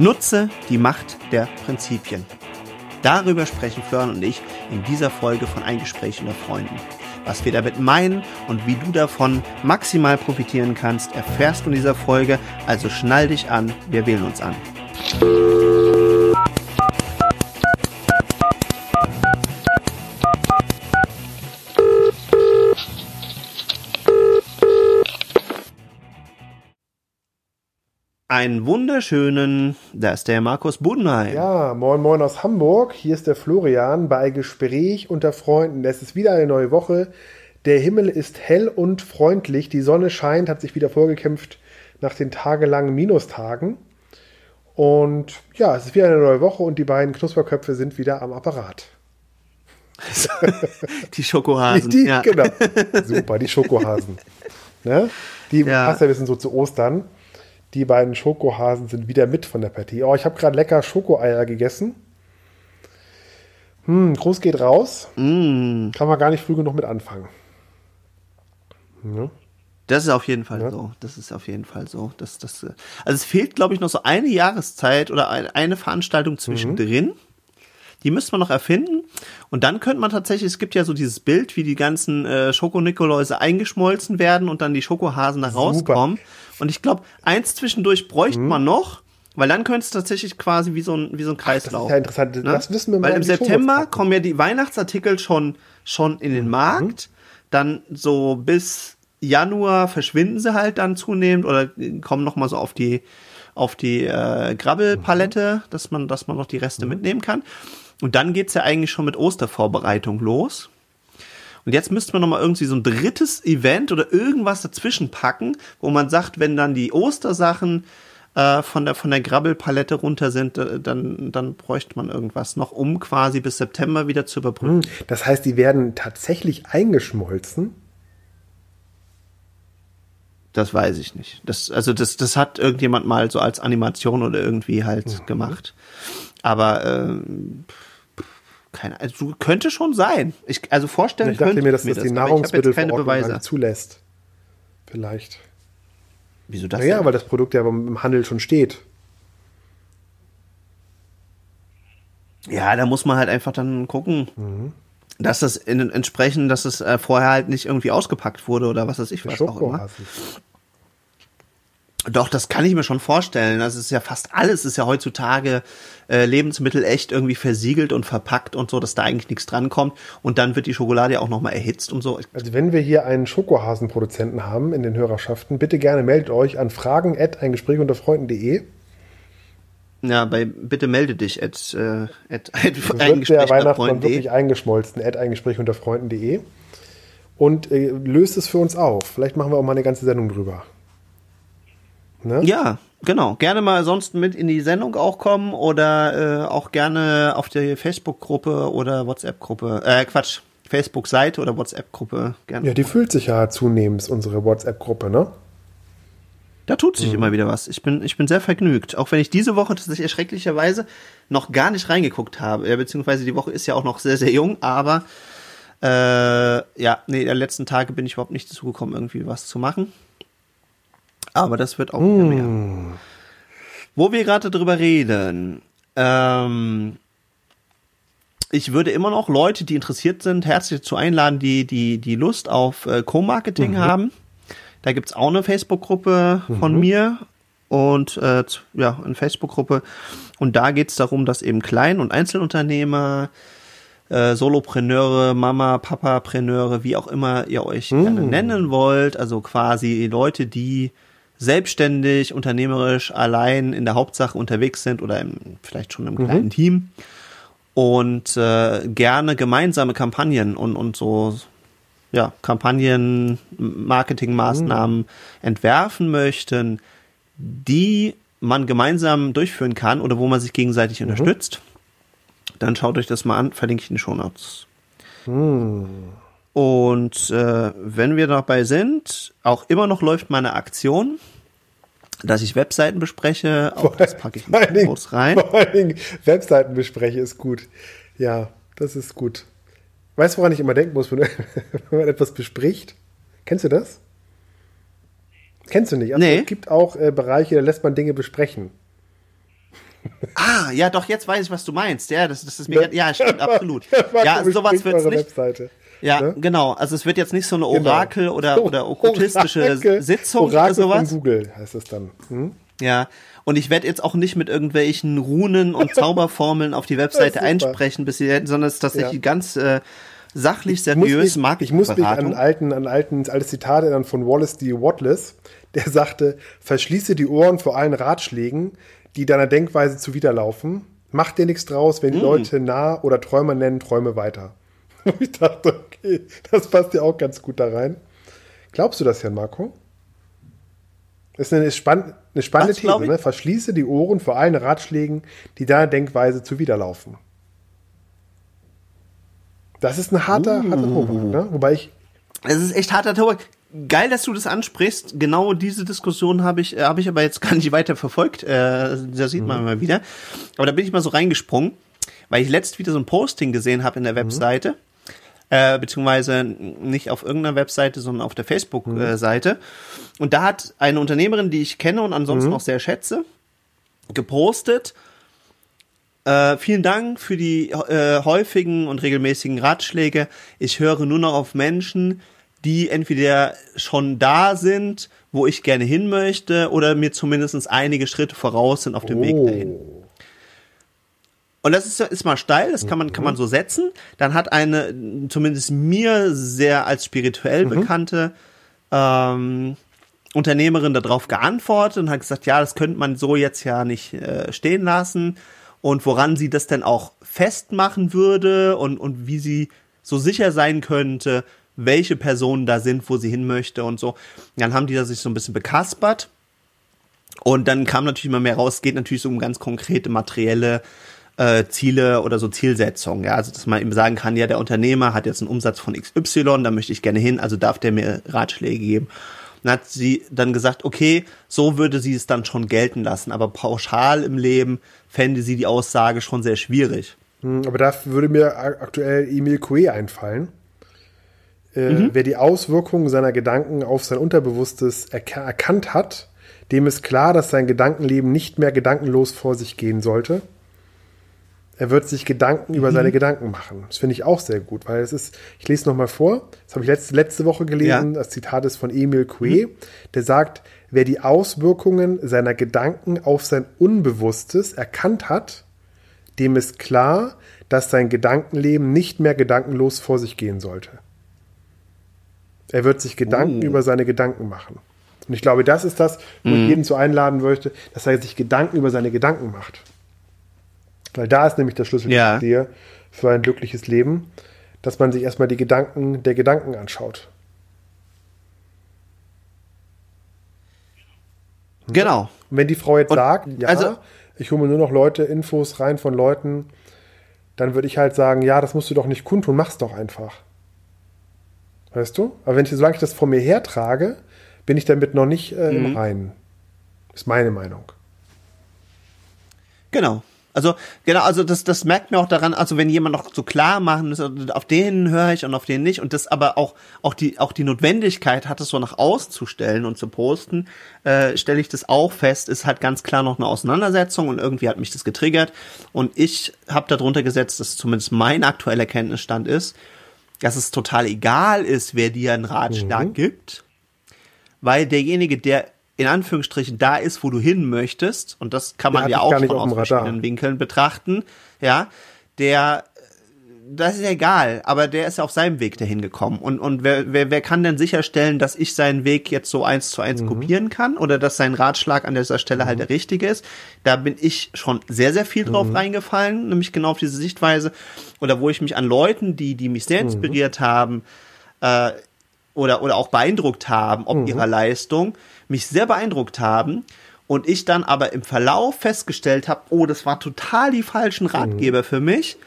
Nutze die Macht der Prinzipien. Darüber sprechen Florian und ich in dieser Folge von Ein Gespräch unter Freunden. Was wir damit meinen und wie du davon maximal profitieren kannst, erfährst du in dieser Folge. Also schnall dich an, wir wählen uns an. Einen wunderschönen, da ist der Markus Budenheim. Ja, moin moin aus Hamburg. Hier ist der Florian bei Gespräch unter Freunden. Es ist wieder eine neue Woche. Der Himmel ist hell und freundlich. Die Sonne scheint, hat sich wieder vorgekämpft nach den tagelangen Minustagen. Und ja, es ist wieder eine neue Woche und die beiden Knusperköpfe sind wieder am Apparat. die Schokohasen. Die, ja. Genau. Super, die Schokohasen. Ne? Die ja. passt ja ein bisschen so zu Ostern. Die beiden Schokohasen sind wieder mit von der Partie. Oh, ich habe gerade lecker Schokoeier gegessen. Hm, Gruß geht raus. Mm. Kann man gar nicht früh genug mit anfangen. Ja. Das ist auf jeden Fall ja. so. Das ist auf jeden Fall so. Das, das, also es fehlt, glaube ich, noch so eine Jahreszeit oder eine Veranstaltung zwischendrin. Mhm. Die müsste man noch erfinden. Und dann könnte man tatsächlich, es gibt ja so dieses Bild, wie die ganzen äh, Schokonikoläuse eingeschmolzen werden und dann die Schokohasen da rauskommen. Und ich glaube, eins zwischendurch bräuchte mhm. man noch. Weil dann könnte es tatsächlich quasi wie so ein, wie so ein Kreislauf. Ach, das ist ja interessant. Ne? Das wissen wir mal. Weil im September kommen ja die Weihnachtsartikel schon, schon in den mhm. Markt. Mhm. Dann so bis Januar verschwinden sie halt dann zunehmend oder kommen noch mal so auf die, auf die äh, Grabbelpalette, mhm. dass man, dass man noch die Reste mhm. mitnehmen kann. Und dann geht's ja eigentlich schon mit Ostervorbereitung los. Und jetzt müsste man noch mal irgendwie so ein drittes Event oder irgendwas dazwischen packen, wo man sagt, wenn dann die Ostersachen äh, von der von der Grabbelpalette runter sind, äh, dann dann bräuchte man irgendwas noch, um quasi bis September wieder zu überbrücken. Hm, das heißt, die werden tatsächlich eingeschmolzen. Das weiß ich nicht. Das, also das, das hat irgendjemand mal so als Animation oder irgendwie halt mhm. gemacht. Aber ähm, keine, also könnte schon sein. Ich, also vorstellen ich dachte könnte mir, dass mir das, die Nahrungsmittelverordnung zulässt. Vielleicht. Wieso das? Naja, denn? weil das Produkt ja im Handel schon steht. Ja, da muss man halt einfach dann gucken, mhm. Dass das in, entsprechend, dass es äh, vorher halt nicht irgendwie ausgepackt wurde oder was weiß ich was auch immer. Doch, das kann ich mir schon vorstellen. Das ist ja fast alles ist ja heutzutage äh, Lebensmittel echt irgendwie versiegelt und verpackt und so, dass da eigentlich nichts drankommt. Und dann wird die Schokolade ja auch nochmal erhitzt und so. Also wenn wir hier einen Schokohasenproduzenten haben in den Hörerschaften, bitte gerne meldet euch an fragen at ein Gespräch unter Freunden.de. Ja, bei bitte melde dich at, äh, at ein Gespräch der Weihnachtsmann wirklich eingeschmolzen at ein Gespräch unter Freunden.de und äh, löst es für uns auf. Vielleicht machen wir auch mal eine ganze Sendung drüber. Ne? Ja, genau. Gerne mal sonst mit in die Sendung auch kommen oder äh, auch gerne auf der Facebook-Gruppe oder WhatsApp-Gruppe. Äh, Quatsch, Facebook-Seite oder WhatsApp-Gruppe gerne. Ja, die füllt sich ja zunehmend, unsere WhatsApp-Gruppe, ne? Da tut sich mhm. immer wieder was. Ich bin, ich bin sehr vergnügt. Auch wenn ich diese Woche tatsächlich erschrecklicherweise noch gar nicht reingeguckt habe. Ja, beziehungsweise die Woche ist ja auch noch sehr, sehr jung, aber äh, ja, nee, der letzten Tage bin ich überhaupt nicht dazu gekommen, irgendwie was zu machen. Aber das wird auch mm. mehr. Wo wir gerade drüber reden, ähm, ich würde immer noch Leute, die interessiert sind, herzlich zu einladen, die, die, die Lust auf äh, Co-Marketing mhm. haben. Da gibt's auch eine Facebook-Gruppe von mhm. mir und äh, ja, eine Facebook-Gruppe. Und da geht's darum, dass eben Klein- und Einzelunternehmer, äh, Solopreneure, Mama, Papa-Preneure, wie auch immer ihr euch mhm. gerne nennen wollt, also quasi Leute, die selbstständig, unternehmerisch, allein in der Hauptsache unterwegs sind oder im, vielleicht schon im mhm. kleinen Team und äh, gerne gemeinsame Kampagnen und, und so ja, Kampagnen, Marketingmaßnahmen mhm. entwerfen möchten, die man gemeinsam durchführen kann oder wo man sich gegenseitig mhm. unterstützt, dann schaut euch das mal an, verlinke ich in den Show Notes. Mhm. Und äh, wenn wir dabei sind, auch immer noch läuft meine Aktion, dass ich Webseiten bespreche. Auch das packe ich in kurz rein. Vor allen Dingen Webseiten bespreche ist gut. Ja, das ist gut. Weißt du, woran ich immer denken muss, wenn, man etwas bespricht? Kennst du das? Kennst du nicht? Also nee. Es gibt auch äh, Bereiche, da lässt man Dinge besprechen. Ah, ja, doch, jetzt weiß ich, was du meinst. Ja, das, das ist mir, ja, stimmt, absolut. Ja, sowas wird's nicht. Webseite. Ja, Ne? genau. Also es wird jetzt nicht so eine Genau. Orakel oder, oder okkultistische Orakel- Sitzung Orakel oder sowas. Von Google heißt es dann. Hm? Ja. Und ich werde jetzt auch nicht mit irgendwelchen Runen und Zauberformeln auf die Webseite einsprechen, bis sie, sondern es ist tatsächlich Ja. ganz äh, sachlich, Ich muss seriös, mich, ich muss mich an alten, an alten, altes Zitat erinnern von Wallace D. Watless, der sagte, verschließe die Ohren vor allen Ratschlägen, die deiner Denkweise zuwiderlaufen. Mach dir nichts draus, wenn die Leute nah oder Träumer nennen, träume weiter. Und ich dachte, okay, das passt ja auch ganz gut da rein. Glaubst du das, Jan Marco? Das ist eine, spann eine spannende Was, These, ich? ne? Verschließe die Ohren vor allen Ratschlägen, die deiner Denkweise zuwiderlaufen. Das ist ein harter, harter Uh. Tobak, ne? Wobei ich Es ist echt harter Tobak. Geil, dass du das ansprichst. Genau diese Diskussion habe ich, äh, habe ich aber jetzt gar nicht weiter verfolgt. Äh, da sieht man mal wieder. Aber da bin ich mal so reingesprungen, weil ich letzt wieder so ein Posting gesehen habe in der Webseite. Äh, beziehungsweise nicht auf irgendeiner Webseite, sondern auf der Facebook-Seite. Und da hat eine Unternehmerin, die ich kenne und ansonsten auch sehr schätze, gepostet. Äh, vielen Dank für die äh, häufigen und regelmäßigen Ratschläge. Ich höre nur noch auf Menschen, die entweder schon da sind, wo ich gerne hin möchte, oder mir zumindest einige Schritte voraus sind auf dem Weg dahin. Oh. Und das ist, ist mal steil, das kann man, kann man so setzen. Dann hat eine, zumindest mir sehr als spirituell bekannte ähm, Unternehmerin darauf geantwortet und hat gesagt, ja, das könnte man so jetzt ja nicht äh, stehen lassen. Und woran sie das denn auch festmachen würde und, und wie sie so sicher sein könnte, welche Personen da sind, wo sie hin möchte und so. Dann haben die da sich so ein bisschen bekaspert. Und dann kam natürlich immer mehr raus, es geht natürlich so um ganz konkrete materielle äh, Ziele oder so Zielsetzungen. Ja? Also dass man eben sagen kann, ja, der Unternehmer hat jetzt einen Umsatz von XY, da möchte ich gerne hin, also darf der mir Ratschläge geben. Dann hat sie dann gesagt, okay, so würde sie es dann schon gelten lassen, aber pauschal im Leben fände sie die Aussage schon sehr schwierig. Hm, Aber da würde mir aktuell Emil Coué einfallen. Äh, Mhm. Wer die Auswirkungen seiner Gedanken auf sein Unterbewusstes erka- erkannt hat, dem ist klar, dass sein Gedankenleben nicht mehr gedankenlos vor sich gehen sollte. Er wird sich Gedanken Mhm. über seine Gedanken machen. Das finde ich auch sehr gut, weil es ist, ich lese nochmal vor, das habe ich letzte, letzte Woche gelesen, Ja. Mhm. das Zitat ist von Emil Coué, der sagt, wer die Auswirkungen seiner Gedanken auf sein Unbewusstes erkannt hat, dem ist klar, dass sein Gedankenleben nicht mehr gedankenlos vor sich gehen sollte. Er wird sich Gedanken Oh. über seine Gedanken machen. Und ich glaube, das ist das, wo ich jeden zu einladen möchte, dass er sich Gedanken über seine Gedanken macht. Weil da ist nämlich der Schlüssel Ja. dir für ein glückliches Leben, dass man sich erstmal die Gedanken der Gedanken anschaut. Genau. Und wenn die Frau jetzt Und, sagt, ja, also- ich hole mir nur noch Leute, Infos rein von Leuten, dann würde ich halt sagen, ja, das musst du doch nicht kundtun, mach's doch einfach. Weißt du? Aber wenn ich, solange ich das vor mir hertrage, bin ich damit noch nicht äh, Mhm. im Reinen. Ist meine Meinung. Genau. Also, genau, also das, das merkt mir auch daran, also wenn jemand noch so klar machen muss, also auf den höre ich und auf den nicht und das aber auch, auch die, auch die Notwendigkeit hat, es so nach außen zu stellen und zu posten, äh, stelle ich das auch fest, ist halt ganz klar noch eine Auseinandersetzung und irgendwie hat mich das getriggert und ich habe darunter gesetzt, dass zumindest mein aktueller Kenntnisstand ist, dass es total egal ist, wer dir einen Ratschlag gibt, weil derjenige, der in Anführungsstrichen da ist, wo du hin möchtest, und das kann man ja dich auch auf aus verschiedenen Winkeln betrachten, ja, der, das ist ja egal, aber der ist ja auf seinem Weg dahin gekommen. Und, und wer, wer, wer kann denn sicherstellen, dass ich seinen Weg jetzt so eins zu Mhm. eins kopieren kann oder dass sein Ratschlag an dieser Stelle halt der richtige ist? Da bin ich schon sehr, sehr viel Mhm. drauf reingefallen, nämlich genau auf diese Sichtweise. Oder wo ich mich an Leuten, die, die mich Mhm. sehr inspiriert haben, äh, oder, oder auch beeindruckt haben, Mhm. ob ihrer Leistung, mich sehr beeindruckt haben und ich dann aber im Verlauf festgestellt habe, oh, das war total die falschen Mhm. Ratgeber für mich,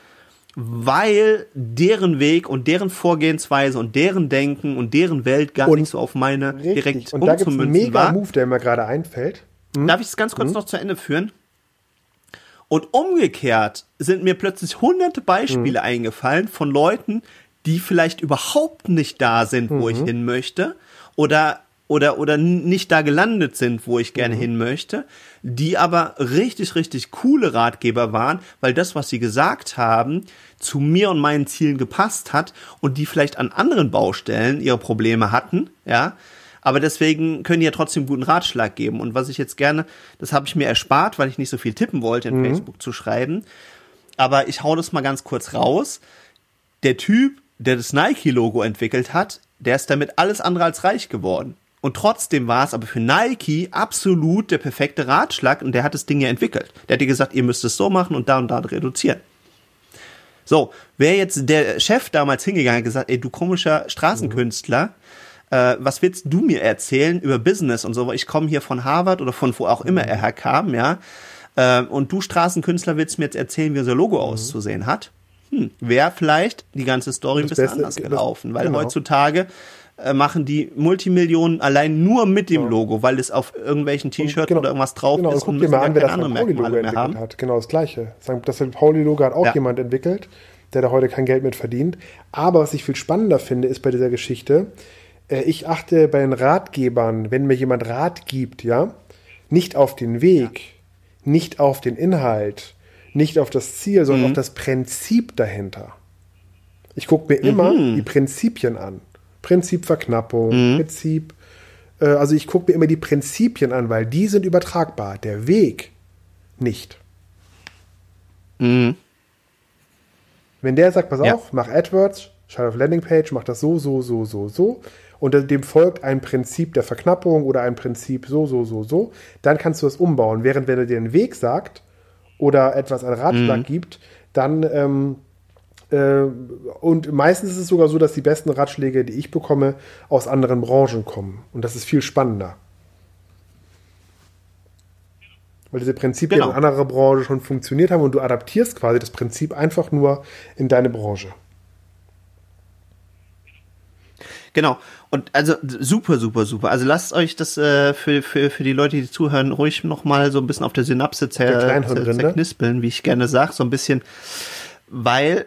weil deren Weg und deren Vorgehensweise und deren Denken und deren Welt gar Und nicht so auf meine direkt Und da gibt es einen mega. Move, der mir gerade einfällt. Darf ich es ganz kurz noch zu Ende führen? Und umgekehrt sind mir plötzlich hunderte Beispiele eingefallen von Leuten, die vielleicht überhaupt nicht da sind, wo ich hin möchte oder oder, oder nicht da gelandet sind, wo ich gerne mhm. hin möchte, die aber richtig, richtig coole Ratgeber waren, weil das, was sie gesagt haben, zu mir und meinen Zielen gepasst hat und die vielleicht an anderen Baustellen ihre Probleme hatten, ja. Aber deswegen können die ja trotzdem guten Ratschlag geben. Und was ich jetzt gerne, das habe ich mir erspart, weil ich nicht so viel tippen wollte, in mhm. Facebook zu schreiben. Aber ich hau das mal ganz kurz raus. Der Typ, der das Nike-Logo entwickelt hat, der ist damit alles andere als reich geworden. Und trotzdem war es aber für Nike absolut der perfekte Ratschlag und der hat das Ding ja entwickelt. Der hat dir gesagt, ihr müsst es so machen und da und da reduzieren. So, wäre jetzt der Chef damals hingegangen und gesagt, ey, du komischer Straßenkünstler, äh, was willst du mir erzählen über Business und so? Ich komme hier von Harvard oder von wo auch immer er herkam, ja. Äh, und du Straßenkünstler willst mir jetzt erzählen, wie unser Logo mhm. auszusehen hat? Hm, wäre vielleicht die ganze Story ein bisschen anders gelaufen, weil genau. heutzutage machen die Multimillionen allein nur mit dem Logo, weil es auf irgendwelchen T-Shirts genau, oder irgendwas drauf genau, ist und, und müssen an, wer das andere Merkmale mehr haben. Hat. Genau das gleiche. Das Pauli-Logo hat auch ja. jemand entwickelt, der da heute kein Geld mit verdient. Aber was ich viel spannender finde, ist bei dieser Geschichte, äh, ich achte bei den Ratgebern, wenn mir jemand Rat gibt, ja, nicht auf den Weg, ja. nicht auf den Inhalt, nicht auf das Ziel, sondern mhm. auf das Prinzip dahinter. Ich gucke mir immer mhm. die Prinzipien an. Prinzip Verknappung, mhm. Prinzip. Äh, also ich gucke mir immer die Prinzipien an, weil die sind übertragbar. Der Weg nicht. Mhm. Wenn der sagt, pass ja. auf, mach AdWords, schau auf Landingpage, mach das so, so, so, so, so, und dem folgt ein Prinzip der Verknappung oder ein Prinzip so, so, so, so, dann kannst du das umbauen. Während wenn er dir einen Weg sagt oder etwas an Ratschlag mhm. gibt, dann ähm, äh, und meistens ist es sogar so, dass die besten Ratschläge, die ich bekomme, aus anderen Branchen kommen. Und das ist viel spannender. Weil diese Prinzipien genau. in anderer Branche schon funktioniert haben und du adaptierst quasi das Prinzip einfach nur in deine Branche. Genau. Und also super, super, super. Also lasst euch das äh, für, für, für die Leute, die zuhören, ruhig nochmal so ein bisschen auf der Synapse zer zerknispeln, wie ich gerne sage, so ein bisschen, weil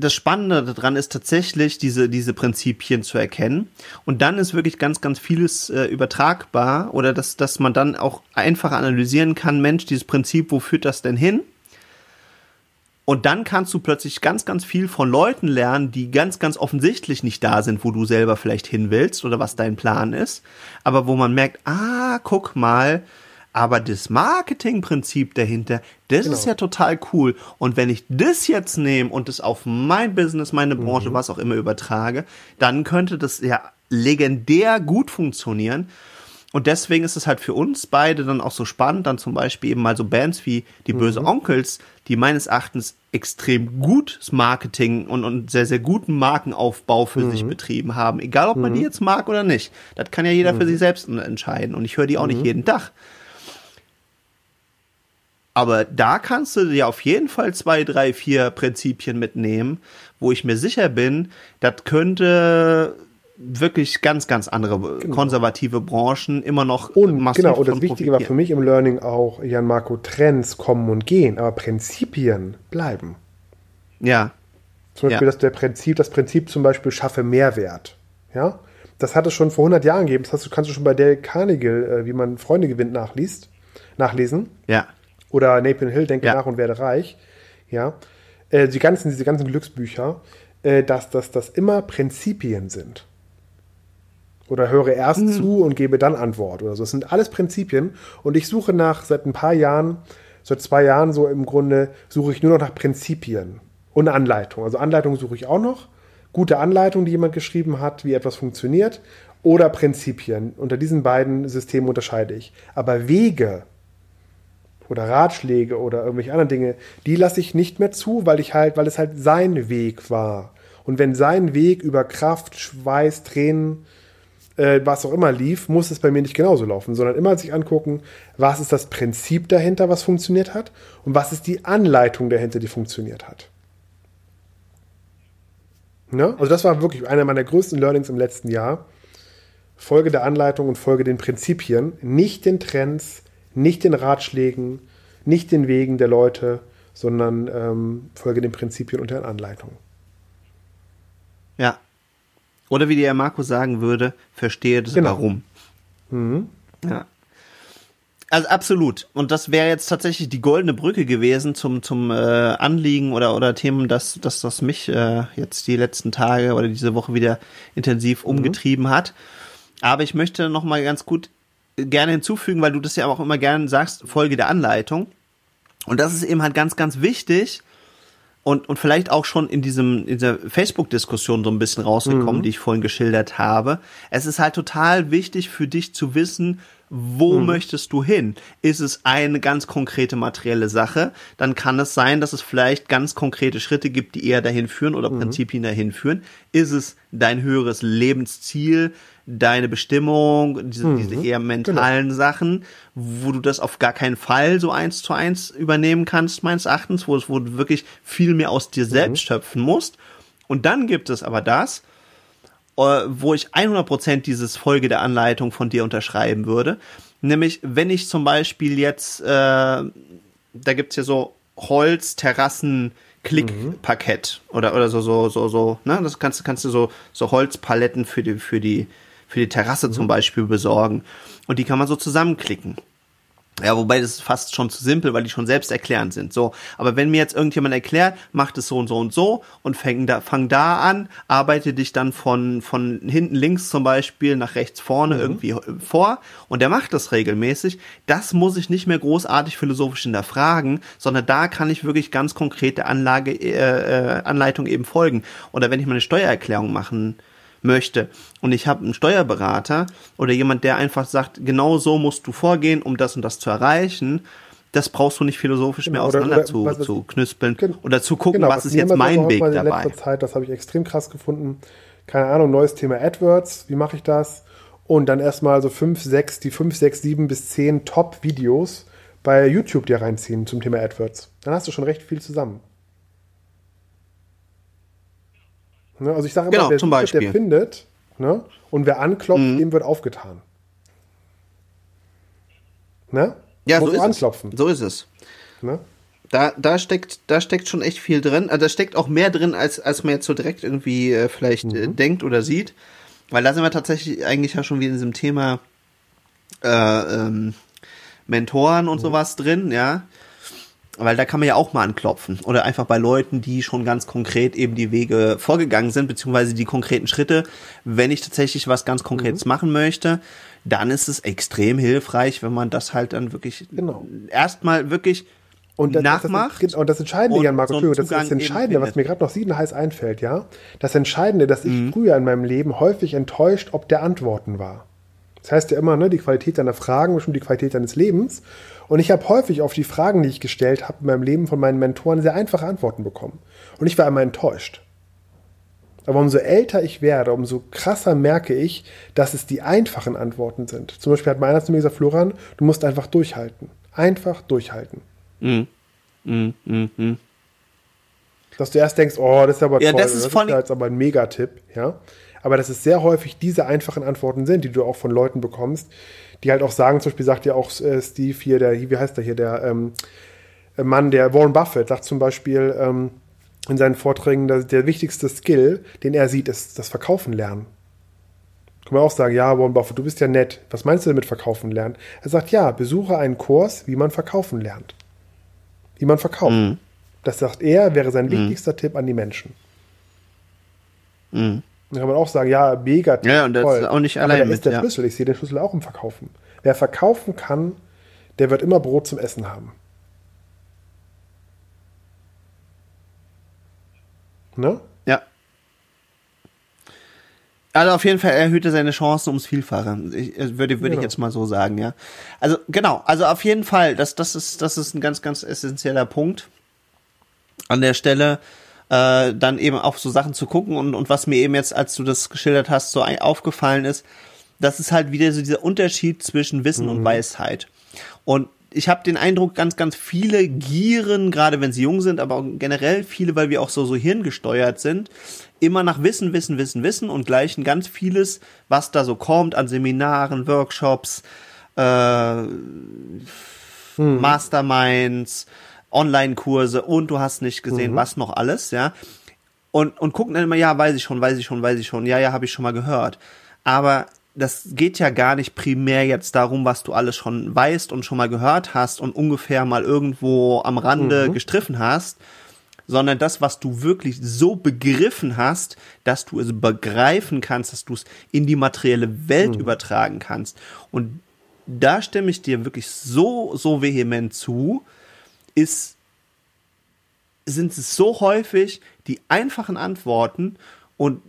das Spannende daran ist tatsächlich, diese, diese Prinzipien zu erkennen. Und dann ist wirklich ganz, ganz vieles äh, übertragbar oder dass, dass man dann auch einfach analysieren kann, Mensch, dieses Prinzip, wo führt das denn hin? Und dann kannst du plötzlich ganz, ganz viel von Leuten lernen, die ganz, ganz offensichtlich nicht da sind, wo du selber vielleicht hin willst oder was dein Plan ist. Aber wo man merkt, ah, guck mal, aber das Marketingprinzip dahinter, das genau. ist ja total cool. Und wenn ich das jetzt nehme und das auf mein Business, meine Branche, mhm. was auch immer übertrage, dann könnte das ja legendär gut funktionieren. Und deswegen ist es halt für uns beide dann auch so spannend, dann zum Beispiel eben mal so Bands wie die Böse mhm. Onkels, die meines Erachtens extrem gutes Marketing und, und sehr, sehr guten Markenaufbau für mhm. sich betrieben haben. Egal, ob man mhm. die jetzt mag oder nicht. Das kann ja jeder für mhm. sich selbst entscheiden. Und ich höre die auch nicht mhm. jeden Tag. Aber da kannst du dir auf jeden Fall zwei, drei, vier Prinzipien mitnehmen, wo ich mir sicher bin, das könnte wirklich ganz, ganz andere genau. konservative Branchen immer noch und genau und das Wichtige war für mich im Learning auch Jan Marco Trends kommen und gehen, aber Prinzipien bleiben. Ja. Zum Beispiel ja. dass der Prinzip, das Prinzip zum Beispiel schaffe Mehrwert. Ja, das hat es schon vor 100 Jahren gegeben. Das hast du, kannst du schon bei Dale Carnegie, äh, wie man Freunde gewinnt, nachliest, nachlesen. Ja. Oder Napoleon Hill, denke ja. nach und werde reich. Ja. Äh, die ganzen, diese ganzen Glücksbücher, äh, dass das dass immer Prinzipien sind. Oder höre erst mhm. zu und gebe dann Antwort oder so. Das sind alles Prinzipien. Und ich suche nach, seit ein paar Jahren, seit zwei Jahren so im Grunde, suche ich nur noch nach Prinzipien und Anleitung. Also Anleitung suche ich auch noch. Gute Anleitung, die jemand geschrieben hat, wie etwas funktioniert. Oder Prinzipien. Unter diesen beiden Systemen unterscheide ich. Aber Wege oder Ratschläge oder irgendwelche anderen Dinge, die lasse ich nicht mehr zu, weil ich halt, weil es halt sein Weg war. Und wenn sein Weg über Kraft, Schweiß, Tränen, äh, was auch immer lief, muss es bei mir nicht genauso laufen, sondern immer sich angucken, was ist das Prinzip dahinter, was funktioniert hat und was ist die Anleitung dahinter, die funktioniert hat. Ne? Also das war wirklich einer meiner größten Learnings im letzten Jahr. Folge der Anleitung und folge den Prinzipien, nicht den Trends, nicht den Ratschlägen, nicht den Wegen der Leute, sondern ähm, folge den Prinzipien und der Anleitung. Ja, oder wie der Marco sagen würde, verstehe das genau. Warum. Mhm. Ja. Also absolut. Und das wäre jetzt tatsächlich die goldene Brücke gewesen zum zum äh, Anliegen oder oder Themen, dass dass das mich äh, jetzt die letzten Tage oder diese Woche wieder intensiv mhm. umgetrieben hat. Aber ich möchte noch mal ganz gut gerne hinzufügen, weil du das ja auch immer gerne sagst, Folge der Anleitung. Und das ist eben halt ganz ganz wichtig und und vielleicht auch schon in diesem in dieser Facebook-Diskussion so ein bisschen rausgekommen, mhm. die ich vorhin geschildert habe. Es ist halt total wichtig für dich zu wissen, wo hm. möchtest du hin? Ist es eine ganz konkrete materielle Sache? Dann kann es sein, dass es vielleicht ganz konkrete Schritte gibt, die eher dahin führen oder mhm. Prinzipien dahin führen. Ist es dein höheres Lebensziel, deine Bestimmung, diese, mhm. diese eher mentalen genau. Sachen, wo du das auf gar keinen Fall so eins zu eins übernehmen kannst, meines Erachtens, wo, wo du wirklich viel mehr aus dir selbst mhm. schöpfen musst. Und dann gibt es aber das, äh, wo ich 100% dieses Folge der Anleitung von dir unterschreiben würde. Nämlich, wenn ich zum Beispiel jetzt, äh, da gibt's ja so Holz, Terrassen, Klickparkett mhm. oder oder so so so so ne das kannst kannst du so so Holzpaletten für die für die für die Terrasse mhm. zum Beispiel besorgen und die kann man so zusammenklicken ja, wobei das ist fast schon zu simpel, weil die schon selbst erklärend sind. So, aber wenn mir jetzt irgendjemand erklärt, macht es so und so und so und fang da, fang da an, arbeite dich dann von von hinten links zum Beispiel nach rechts vorne mhm. irgendwie vor und der macht das regelmäßig. Das muss ich nicht mehr großartig philosophisch hinterfragen, sondern da kann ich wirklich ganz konkrete Anlage äh, äh, Anleitung eben folgen. Oder wenn ich mal eine Steuererklärung machen möchte und ich habe einen Steuerberater oder jemand, der einfach sagt, genau so musst du vorgehen, um das und das zu erreichen, das brauchst du nicht philosophisch genau, mehr auseinander oder, oder, zu, zu knüspeln oder zu gucken, genau, was, was ist jetzt mein Weg dabei. In letzter Zeit, das habe ich extrem krass gefunden. Keine Ahnung, neues Thema AdWords, wie mache ich das? Und dann erstmal so fünf, sechs, die fünf, sechs, sieben bis zehn Top-Videos bei YouTube dir reinziehen zum Thema AdWords. Dann hast du schon recht viel zusammen. Ne? Also ich sage immer, genau, wer, zum Beispiel. der findet ne? und wer anklopft, mhm. dem wird aufgetan. Ne? Ja, so ist anklopfen. es. So ist es. Ne? Da, da steckt, da steckt schon echt viel drin. Also da steckt auch mehr drin, als, als man jetzt so direkt irgendwie äh, vielleicht äh, mhm. äh, denkt oder sieht. Weil da sind wir tatsächlich eigentlich ja schon wieder in diesem Thema äh, ähm, Mentoren und mhm. sowas drin, ja. Weil da kann man ja auch mal anklopfen. Oder einfach bei Leuten, die schon ganz konkret eben die Wege vorgegangen sind, beziehungsweise die konkreten Schritte. Wenn ich tatsächlich was ganz Konkretes mhm. machen möchte, dann ist es extrem hilfreich, wenn man das halt dann wirklich genau. erstmal wirklich und das, nachmacht. Das, und das Entscheidende, Jan Marco, so das ist das Entscheidende, was mir gerade noch sieden heiß einfällt, ja. Das Entscheidende, dass ich mhm. früher in meinem Leben häufig enttäuscht ob der Antworten war. Das heißt ja immer, ne, die Qualität deiner Fragen bestimmt die Qualität deines Lebens. Und ich habe häufig auf die Fragen, die ich gestellt habe in meinem Leben von meinen Mentoren, sehr einfache Antworten bekommen. Und ich war immer enttäuscht. Aber umso älter ich werde, umso krasser merke ich, dass es die einfachen Antworten sind. Zum Beispiel hat meiner zu mir gesagt, Florian, du musst einfach durchhalten. Einfach durchhalten. Mm. Mm, mm, mm. Dass du erst denkst, oh, das ist aber ja, toll, das ist, das ist ja jetzt aber ein Megatipp, ja. Aber dass es sehr häufig diese einfachen Antworten sind, die du auch von Leuten bekommst, die halt auch sagen, zum Beispiel sagt ja auch äh, Steve hier, der, wie heißt der hier, der ähm, Mann, der Warren Buffett, sagt zum Beispiel ähm, in seinen Vorträgen, dass der wichtigste Skill, den er sieht, ist das Verkaufen lernen. Kann man auch sagen, ja, Warren Buffett, du bist ja nett. Was meinst du denn mit Verkaufen lernen? Er sagt, ja, besuche einen Kurs, wie man verkaufen lernt. Wie man verkauft. Mhm. Das sagt er, wäre sein mhm. wichtigster Tipp an die Menschen. Mhm. Dann kann man auch sagen, ja, mega toll. Ja, und das ist auch nicht allein mit, ist der ja. Schlüssel. Ich sehe den Schlüssel auch im Verkaufen. Wer verkaufen kann, der wird immer Brot zum Essen haben. Ne? Ja. Also auf jeden Fall erhöht er seine Chancen ums Vielfache. Ich, äh, würde, würde genau. ich jetzt mal so sagen, ja. Also genau, also auf jeden Fall, das, das ist, das ist ein ganz, ganz essentieller Punkt an der Stelle äh, dann eben auch so Sachen zu gucken und, und was mir eben jetzt, als du das geschildert hast, so aufgefallen ist, das ist halt wieder so dieser Unterschied zwischen Wissen mhm. und Weisheit. Und ich habe den Eindruck, ganz, ganz viele gieren, gerade wenn sie jung sind, aber generell viele, weil wir auch so, so hirngesteuert sind, immer nach Wissen, Wissen, Wissen, Wissen und gleichen ganz vieles, was da so kommt an Seminaren, Workshops, äh, hm. Masterminds, Online-Kurse und du hast nicht gesehen, mhm. was noch alles, ja. Und, und gucken dann immer, ja, weiß ich schon, weiß ich schon, weiß ich schon, ja, ja, habe ich schon mal gehört. Aber das geht ja gar nicht primär jetzt darum, was du alles schon weißt und schon mal gehört hast und ungefähr mal irgendwo am Rande mhm. gestriffen hast, sondern das, was du wirklich so begriffen hast, dass du es begreifen kannst, dass du es in die materielle Welt mhm. übertragen kannst. Und da stimme ich dir wirklich so, so vehement zu, ist, sind es so häufig die einfachen Antworten und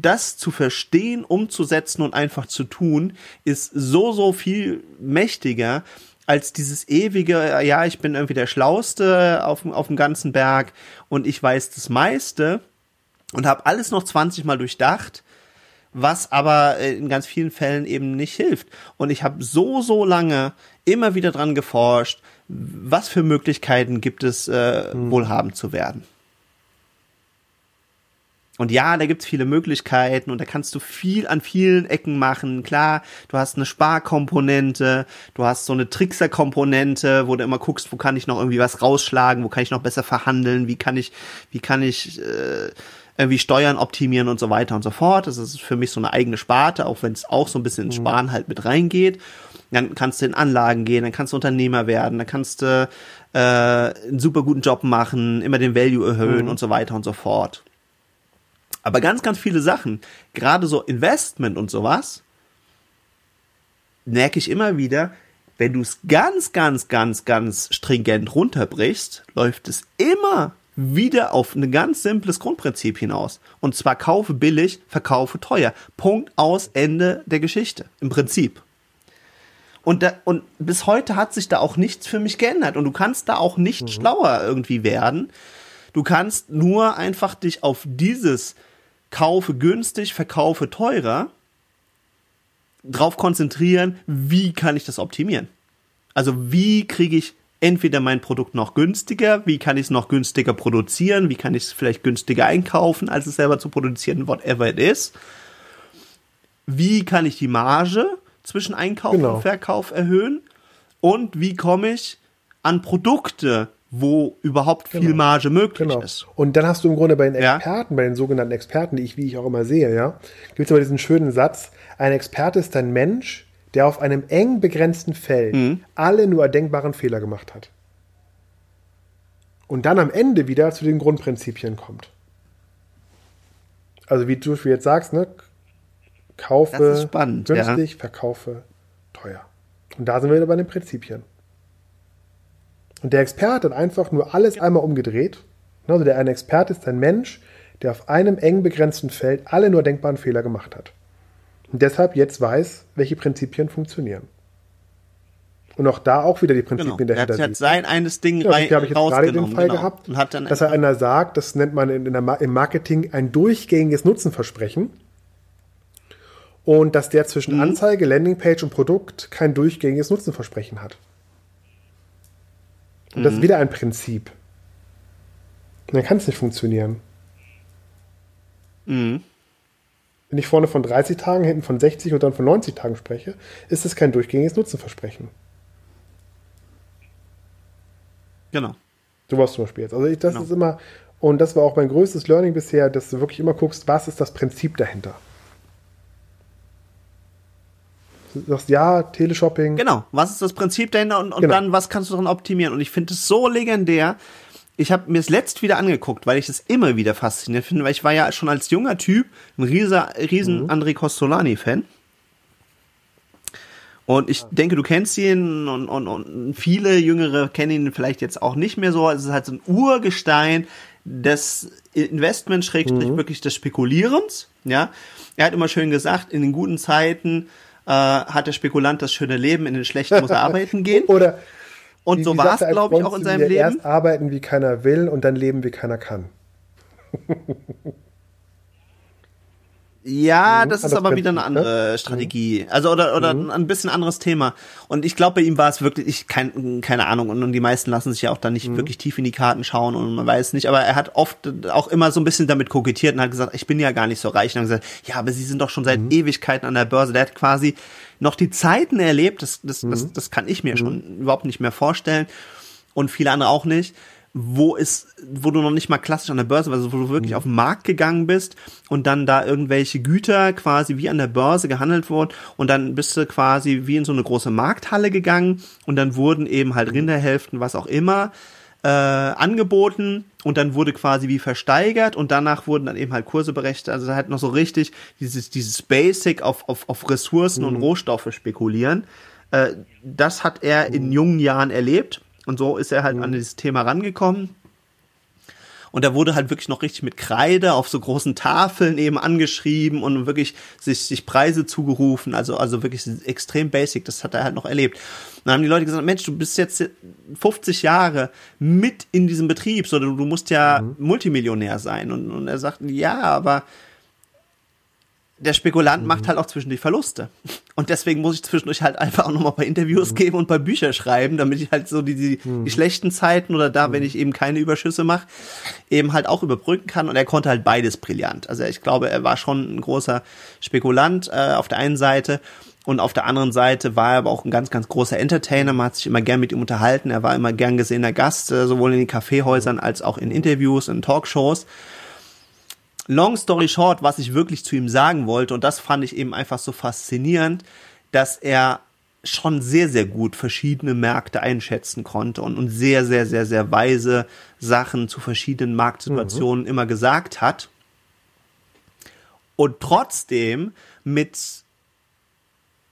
das zu verstehen, umzusetzen und einfach zu tun, ist so, so viel mächtiger als dieses ewige, ja, ich bin irgendwie der Schlauste auf, auf dem ganzen Berg und ich weiß das meiste und habe alles noch 20 Mal durchdacht, was aber in ganz vielen Fällen eben nicht hilft. Und ich habe so, so lange immer wieder dran geforscht, was für Möglichkeiten gibt es, äh, hm. wohlhabend zu werden. Und ja, da gibt's viele Möglichkeiten und da kannst du viel an vielen Ecken machen. Klar, du hast eine Sparkomponente, du hast so eine Trickser-Komponente, wo du immer guckst, wo kann ich noch irgendwie was rausschlagen, wo kann ich noch besser verhandeln, wie kann ich, wie kann ich äh, irgendwie Steuern optimieren und so weiter und so fort. Das ist für mich so eine eigene Sparte, auch wenn es auch so ein bisschen ins mhm. Sparen halt mit reingeht. Dann kannst du in Anlagen gehen, dann kannst du Unternehmer werden, dann kannst du äh, einen super guten Job machen, immer den Value erhöhen mhm. und so weiter und so fort. Aber ganz, ganz viele Sachen, gerade so Investment und sowas, merke ich immer wieder, wenn du es ganz, ganz, ganz, ganz stringent runterbrichst, läuft es immer wieder auf ein ganz simples Grundprinzip hinaus. Und zwar kaufe billig, verkaufe teuer. Punkt aus Ende der Geschichte. Im Prinzip. Und, da, und bis heute hat sich da auch nichts für mich geändert. Und du kannst da auch nicht mhm. schlauer irgendwie werden. Du kannst nur einfach dich auf dieses kaufe günstig, verkaufe teurer, drauf konzentrieren, wie kann ich das optimieren? Also wie kriege ich entweder mein Produkt noch günstiger, wie kann ich es noch günstiger produzieren, wie kann ich es vielleicht günstiger einkaufen, als es selber zu produzieren, whatever it is. Wie kann ich die Marge zwischen Einkauf genau. und Verkauf erhöhen? Und wie komme ich an Produkte, wo überhaupt viel genau. Marge möglich genau. ist. Und dann hast du im Grunde bei den Experten, ja? bei den sogenannten Experten, die ich, wie ich auch immer sehe, ja, gibt es aber diesen schönen Satz, ein Experte ist ein Mensch, der auf einem eng begrenzten Feld mhm. alle nur erdenkbaren Fehler gemacht hat. Und dann am Ende wieder zu den Grundprinzipien kommt. Also wie du jetzt sagst, ne? Kaufe spannend, günstig, ja. verkaufe teuer. Und da sind wir wieder bei den Prinzipien. Und der Experte hat einfach nur alles einmal umgedreht. Also der ein Experte ist ein Mensch, der auf einem eng begrenzten Feld alle nur denkbaren Fehler gemacht hat. Und deshalb jetzt weiß, welche Prinzipien funktionieren. Und auch da auch wieder die Prinzipien genau. dahinter. Er hat sein eines Ding ja, rein, habe ich jetzt gerade den Fall genau. gehabt, dass er einer sagt, das nennt man in, in der, im Marketing ein durchgängiges Nutzenversprechen. Und dass der zwischen mhm. Anzeige, Landingpage und Produkt kein durchgängiges Nutzenversprechen hat. Und mhm. das ist mhm. wieder ein Prinzip. Und dann kann es nicht funktionieren. Mhm. Wenn ich vorne von 30 Tagen, hinten von 60 und dann von 90 Tagen spreche, ist es kein durchgängiges Nutzenversprechen. Genau. So was zum Beispiel jetzt. Also ich, das genau. ist immer, und das war auch mein größtes Learning bisher, dass du wirklich immer guckst, was ist das Prinzip dahinter. Du sagst, ja, Teleshopping. Genau, was ist das Prinzip dahinter und, und genau. dann, was kannst du daran optimieren? Und ich finde es so legendär. Ich habe mir es letzt wieder angeguckt, weil ich es immer wieder faszinierend finde, weil ich war ja schon als junger Typ ein riesen, riesen mhm. André Costolani-Fan. Und ich denke, du kennst ihn und, und, und viele Jüngere kennen ihn vielleicht jetzt auch nicht mehr so. Es ist halt so ein Urgestein des Investment schrägstrich mhm. wirklich des Spekulierens. Ja, er hat immer schön gesagt, in den guten Zeiten äh, hat der Spekulant das schöne Leben, in den schlechten muss er arbeiten gehen. Oder und wie, so war es, glaube ich, auch in seinem Leben. Erst arbeiten, wie keiner will, und dann leben, wie keiner kann. Ja, mhm, das ist aber wieder eine andere ne? Strategie. Also oder oder mhm. ein bisschen anderes Thema. Und ich glaube, bei ihm war es wirklich, ich kein, keine Ahnung. Und, und die meisten lassen sich ja auch da nicht mhm. wirklich tief in die Karten schauen und man weiß nicht. Aber er hat oft auch immer so ein bisschen damit kokettiert und hat gesagt, ich bin ja gar nicht so reich. Und hat gesagt, ja, aber Sie sind doch schon seit mhm. Ewigkeiten an der Börse. Der hat quasi noch die Zeiten erlebt. Das das das, mhm. das kann ich mir schon mhm. überhaupt nicht mehr vorstellen und viele andere auch nicht wo ist, wo du noch nicht mal klassisch an der Börse, also wo du wirklich mhm. auf den Markt gegangen bist und dann da irgendwelche Güter quasi wie an der Börse gehandelt wurden und dann bist du quasi wie in so eine große Markthalle gegangen und dann wurden eben halt Rinderhälften, was auch immer, äh, angeboten und dann wurde quasi wie versteigert und danach wurden dann eben halt Kurse berechnet. Also halt noch so richtig dieses, dieses Basic auf, auf, auf Ressourcen mhm. und Rohstoffe spekulieren. Äh, das hat er in mhm. jungen Jahren erlebt und so ist er halt mhm. an dieses Thema rangekommen. Und er wurde halt wirklich noch richtig mit Kreide auf so großen Tafeln eben angeschrieben und wirklich sich, sich Preise zugerufen. Also, also wirklich extrem basic. Das hat er halt noch erlebt. Und dann haben die Leute gesagt, Mensch, du bist jetzt 50 Jahre mit in diesem Betrieb, so du, du musst ja mhm. Multimillionär sein. Und, und er sagt, ja, aber der Spekulant mhm. macht halt auch zwischendurch Verluste. Und deswegen muss ich zwischendurch halt einfach auch nochmal paar Interviews mhm. geben und paar Bücher schreiben, damit ich halt so die, die, mhm. die schlechten Zeiten oder da, wenn mhm. ich eben keine Überschüsse mache, eben halt auch überbrücken kann. Und er konnte halt beides brillant. Also ich glaube, er war schon ein großer Spekulant äh, auf der einen Seite. Und auf der anderen Seite war er aber auch ein ganz, ganz großer Entertainer. Man hat sich immer gern mit ihm unterhalten. Er war immer gern gesehener Gast, äh, sowohl in den Kaffeehäusern als auch in Interviews, in Talkshows long story short, was ich wirklich zu ihm sagen wollte, und das fand ich eben einfach so faszinierend, dass er schon sehr, sehr gut verschiedene Märkte einschätzen konnte und, und sehr, sehr, sehr, sehr weise Sachen zu verschiedenen Marktsituationen mhm. immer gesagt hat. Und trotzdem mit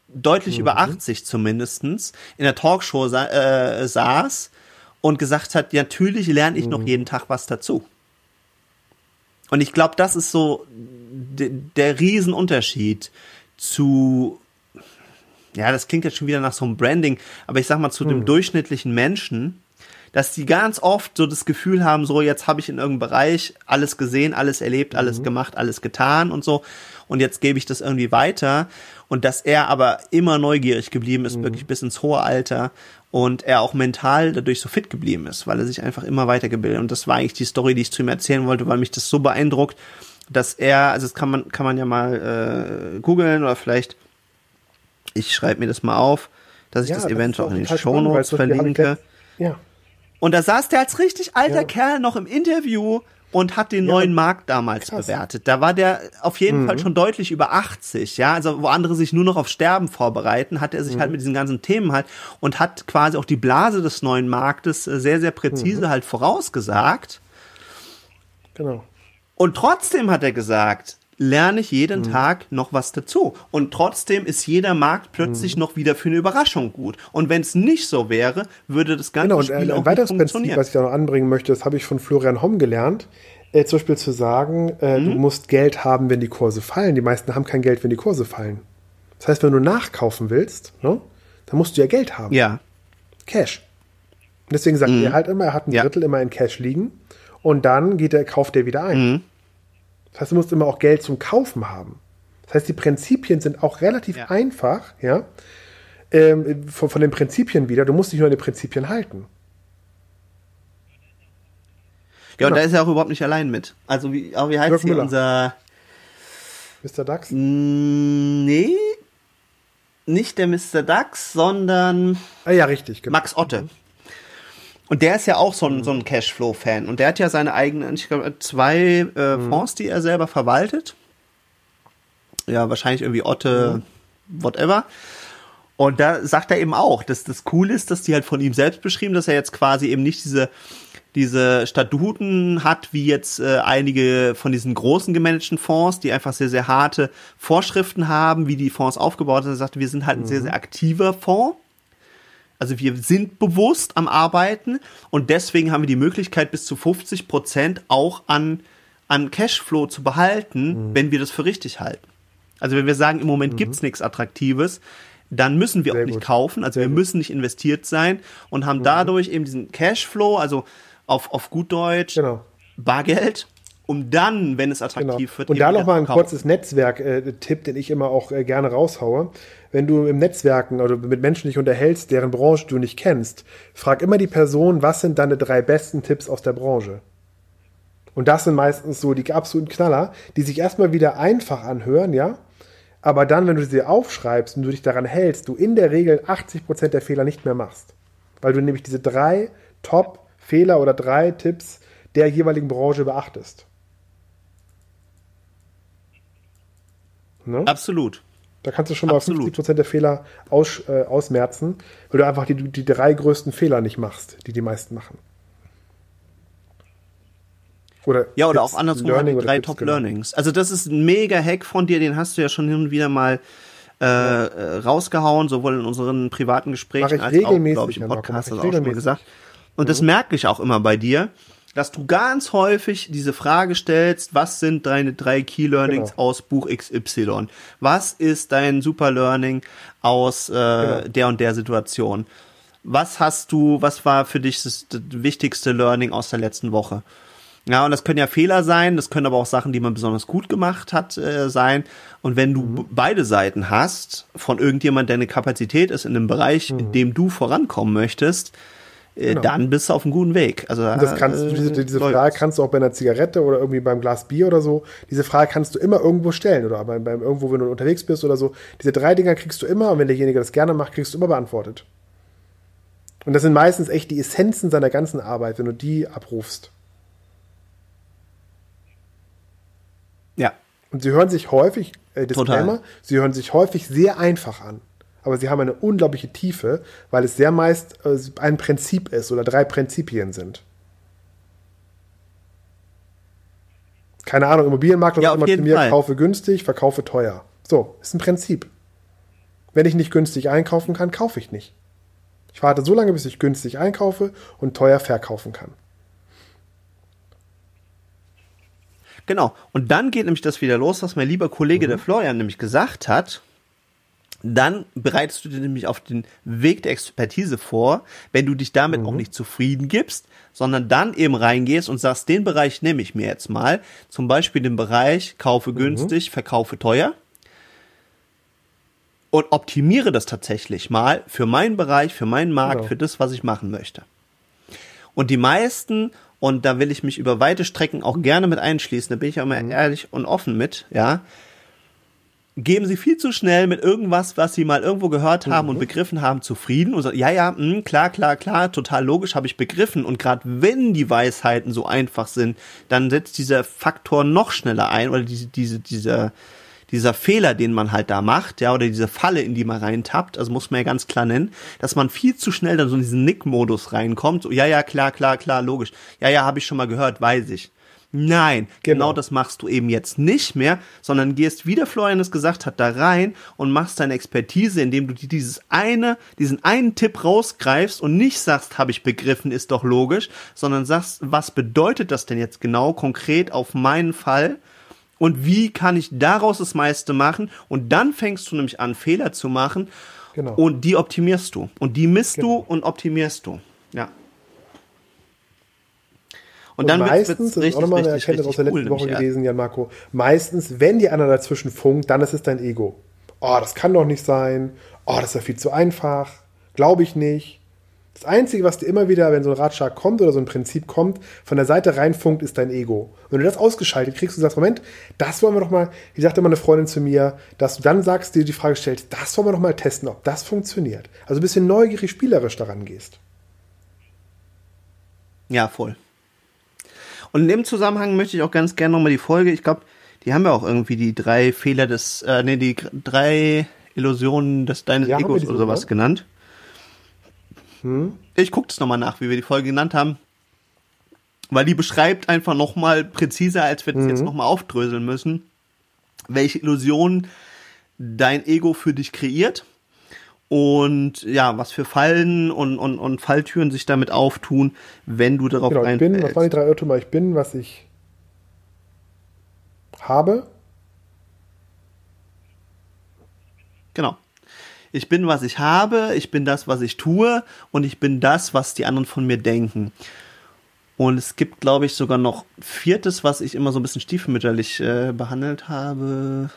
deutlich mhm. über 80 zumindestens in der Talkshow sa äh, saß und gesagt hat, natürlich lerne ich mhm. noch jeden Tag was dazu. Und ich glaube, das ist so der Riesenunterschied zu, ja, das klingt jetzt schon wieder nach so einem Branding, aber ich sag mal zu hm. dem durchschnittlichen Menschen, dass die ganz oft so das Gefühl haben, so jetzt habe ich in irgendeinem Bereich alles gesehen, alles erlebt, alles mhm. gemacht, alles getan und so und jetzt gebe ich das irgendwie weiter und dass er aber immer neugierig geblieben ist, mhm. wirklich bis ins hohe Alter und er auch mental dadurch so fit geblieben ist, weil er sich einfach immer weitergebildet und das war eigentlich die Story, die ich zu ihm erzählen wollte, weil mich das so beeindruckt, dass er, also das kann man kann man ja mal äh, googeln oder vielleicht ich schreibe mir das mal auf, dass ich ja, das eventuell auch in den Shownotes verlinke. Ja. Und da saß der als richtig alter ja. Kerl noch im Interview und hat den ja, neuen Markt damals krass. bewertet. Da war der auf jeden mhm. Fall schon deutlich über 80, ja. Also wo andere sich nur noch auf Sterben vorbereiten, hat er sich halt mhm. halt mit diesen ganzen Themen halt und hat quasi auch die Blase des neuen Marktes äh, sehr, sehr präzise mhm. halt vorausgesagt. Genau. Und trotzdem hat er gesagt, lerne ich jeden mhm. Tag noch was dazu. Und trotzdem ist jeder Markt plötzlich mhm. noch wieder für eine Überraschung gut. Und wenn es nicht so wäre, würde das ganze genau, Spiel und, äh, ein weiteres Prinzip, was ich da noch anbringen möchte, das habe ich von Florian Homm gelernt. Äh, zum Beispiel zu sagen, äh, mhm. du musst Geld haben, wenn die Kurse fallen. Die meisten haben kein Geld, wenn die Kurse fallen. Das heißt, wenn du nachkaufen willst, ne, dann musst du ja Geld haben. Ja. Cash. Und deswegen sagt mhm. er halt immer, er hat ein Drittel ja. immer in Cash liegen und dann geht er, kauft er wieder ein. Mhm. Das heißt, du musst immer auch Geld zum Kaufen haben. Das heißt, die Prinzipien sind auch relativ ja. einfach, ja, ähm, von, von, den Prinzipien wieder. Du musst dich nur an die Prinzipien halten. Ja, genau. und da ist er auch überhaupt nicht allein mit. Also, wie, wie heißt hier unser. Mr. Dax? Nee. Nicht der Mr. Dax, sondern. Ah, ja, richtig, genau. Max Otte. Mhm. Und der ist ja auch so ein, so ein Cashflow-Fan. Und der hat ja seine eigenen, ich glaube, zwei äh, mhm. Fonds, die er selber verwaltet. Ja, wahrscheinlich irgendwie Otte, mhm. whatever. Und da sagt er eben auch, dass das cool ist, dass die halt von ihm selbst beschrieben, dass er jetzt quasi eben nicht diese diese Statuten hat, wie jetzt äh, einige von diesen großen gemanagten Fonds, die einfach sehr, sehr harte Vorschriften haben, wie die Fonds aufgebaut sind. Er sagt, wir sind halt ein sehr, mhm. sehr aktiver Fonds. Also wir sind bewusst am Arbeiten und deswegen haben wir die Möglichkeit, bis zu 50 Prozent auch an, an Cashflow zu behalten, mhm. wenn wir das für richtig halten. Also wenn wir sagen, im Moment mhm. gibt's nichts Attraktives, dann müssen wir Sehr auch nicht gut. kaufen, also Sehr wir gut. müssen nicht investiert sein und haben mhm. dadurch eben diesen Cashflow, also auf, auf gut Deutsch, genau. Bargeld, um dann, wenn es attraktiv genau. wird, und da nochmal ein kurzes Netzwerk-Tipp, den ich immer auch äh, gerne raushaue wenn du im Netzwerken oder mit Menschen dich unterhältst, deren Branche du nicht kennst, frag immer die Person, was sind deine drei besten Tipps aus der Branche? Und das sind meistens so die absoluten Knaller, die sich erstmal wieder einfach anhören, ja? Aber dann, wenn du sie aufschreibst und du dich daran hältst, du in der Regel 80% der Fehler nicht mehr machst. Weil du nämlich diese drei Top Fehler oder drei Tipps der jeweiligen Branche beachtest. Ne? Absolut. Da kannst du schon mal Absolut. 50% der Fehler aus, äh, ausmerzen, weil du einfach die, die drei größten Fehler nicht machst, die die meisten machen. Oder ja, oder auch andersrum Learning die drei Top genau. Learnings. Also das ist ein mega Hack von dir, den hast du ja schon hin und wieder mal äh, ja. Rausgehauen, sowohl in unseren privaten Gesprächen als auch, glaube ich, im Podcast, hast du auch schon mal gesagt. Und mhm. das merke ich auch immer bei dir, dass du ganz häufig diese Frage stellst, was sind deine drei Key Learnings genau. aus Buch XY? Was ist dein Super Learning aus äh, genau. der und der Situation? Was hast du, was war für dich das, das wichtigste Learning aus der letzten Woche? Ja, und das können ja Fehler sein, das können aber auch Sachen, die man besonders gut gemacht hat, äh, sein. Und wenn du mhm. beide Seiten hast, von irgendjemand, der eine Kapazität ist in einem Bereich, mhm. in dem du vorankommen möchtest, genau. dann bist du auf einem guten Weg. Also das kannst du, diese, diese Frage kannst du auch bei einer Zigarette oder irgendwie beim Glas Bier oder so, diese Frage kannst du immer irgendwo stellen oder beim, beim irgendwo, wenn du unterwegs bist oder so. Diese drei Dinger kriegst du immer und wenn derjenige das gerne macht, kriegst du immer beantwortet. Und das sind meistens echt die Essenzen seiner ganzen Arbeit, wenn du die abrufst. Ja. Und sie hören sich häufig, äh, Disclaimer, Total. sie hören sich häufig sehr einfach an. Aber sie haben eine unglaubliche Tiefe, weil es sehr meist äh, ein Prinzip ist oder drei Prinzipien sind. Keine Ahnung, Immobilienmakler ja, sagt immer zu mir, Fall. kaufe günstig, verkaufe teuer. So, ist ein Prinzip. Wenn ich nicht günstig einkaufen kann, kaufe ich nicht. Ich warte so lange, bis ich günstig einkaufe und teuer verkaufen kann. Genau. Und dann geht nämlich das wieder los, was mein lieber Kollege mhm. der Florian nämlich gesagt hat. Dann bereitest du dir nämlich auf den Weg der Expertise vor, wenn du dich damit mhm. auch nicht zufrieden gibst, sondern dann eben reingehst und sagst, den Bereich nehme ich mir jetzt mal. Zum Beispiel den Bereich kaufe mhm. günstig, verkaufe teuer. Und optimiere das tatsächlich mal für meinen Bereich, für meinen Markt, genau. für das, was ich machen möchte. Und die meisten und da will ich mich über weite Strecken auch gerne mit einschließen, da bin ich auch mal mhm. ehrlich und offen mit, ja. Geben sie viel zu schnell mit irgendwas, was sie mal irgendwo gehört haben mhm. und begriffen haben, zufrieden und sagen, ja, ja, mh, hm, klar, klar, klar, total logisch, habe ich begriffen. Und gerade wenn die Weisheiten so einfach sind, dann setzt dieser Faktor noch schneller ein oder diese, diese, dieser, dieser Fehler, den man halt da macht, ja, oder diese Falle, in die man reintappt, also muss man ja ganz klar nennen, dass man viel zu schnell dann so in diesen Nick-Modus reinkommt, so, ja, ja, klar, klar, klar, logisch, ja, ja, habe ich schon mal gehört, weiß ich. Nein, genau. genau. das machst du eben jetzt nicht mehr, sondern gehst, wie der Florian es gesagt hat, da rein und machst deine Expertise, indem du dir dieses eine, diesen einen Tipp rausgreifst und nicht sagst, habe ich begriffen, ist doch logisch, sondern sagst, was bedeutet das denn jetzt genau konkret auf meinen Fall? und wie kann ich daraus das meiste machen und dann fängst du nämlich an, Fehler zu machen genau. und die optimierst du und die misst genau. du und optimierst du. Ja. Und, und dann meistens, das ist auch nochmal eine Erkenntnis aus der letzten cool, Woche gewesen, Jan Marco, meistens, wenn die einer dazwischen funkt, dann ist es dein Ego. Oh, das kann doch nicht sein. Oh, das ist ja viel zu einfach. Glaube ich nicht. Das Einzige, was dir immer wieder, wenn so ein Ratschlag kommt oder so ein Prinzip kommt, von der Seite reinfunkt, ist dein Ego. wenn du das ausgeschaltet kriegst und sagst, Moment, das wollen wir doch mal, wie sagte immer eine Freundin zu mir, dass du dann sagst, dir die Frage stellst, das wollen wir doch mal testen, ob das funktioniert. Also ein bisschen neugierig, spielerisch daran gehst. Ja, voll. Und in dem Zusammenhang möchte ich auch ganz gerne nochmal die Folge, ich glaube, die haben ja auch irgendwie die drei Fehler des, äh, nee, die drei Illusionen des deines ja, Egos oder sowas genannt. Hm? Ich gucke das nochmal nach, wie wir die Folge genannt haben. Weil die beschreibt einfach nochmal präziser, als wir das mhm. jetzt nochmal aufdröseln müssen, welche Illusionen dein Ego für dich kreiert und ja, was für Fallen und, und, und Falltüren sich damit auftun, wenn du darauf genau, ich bin, was waren die drei Irrtümer? Ich bin, was ich habe. Genau ich bin, was ich habe, ich bin das, was ich tue und ich bin das, was die anderen von mir denken. Und es gibt, glaube ich, sogar noch viertes, was ich immer so ein bisschen stiefmütterlich äh, behandelt habe.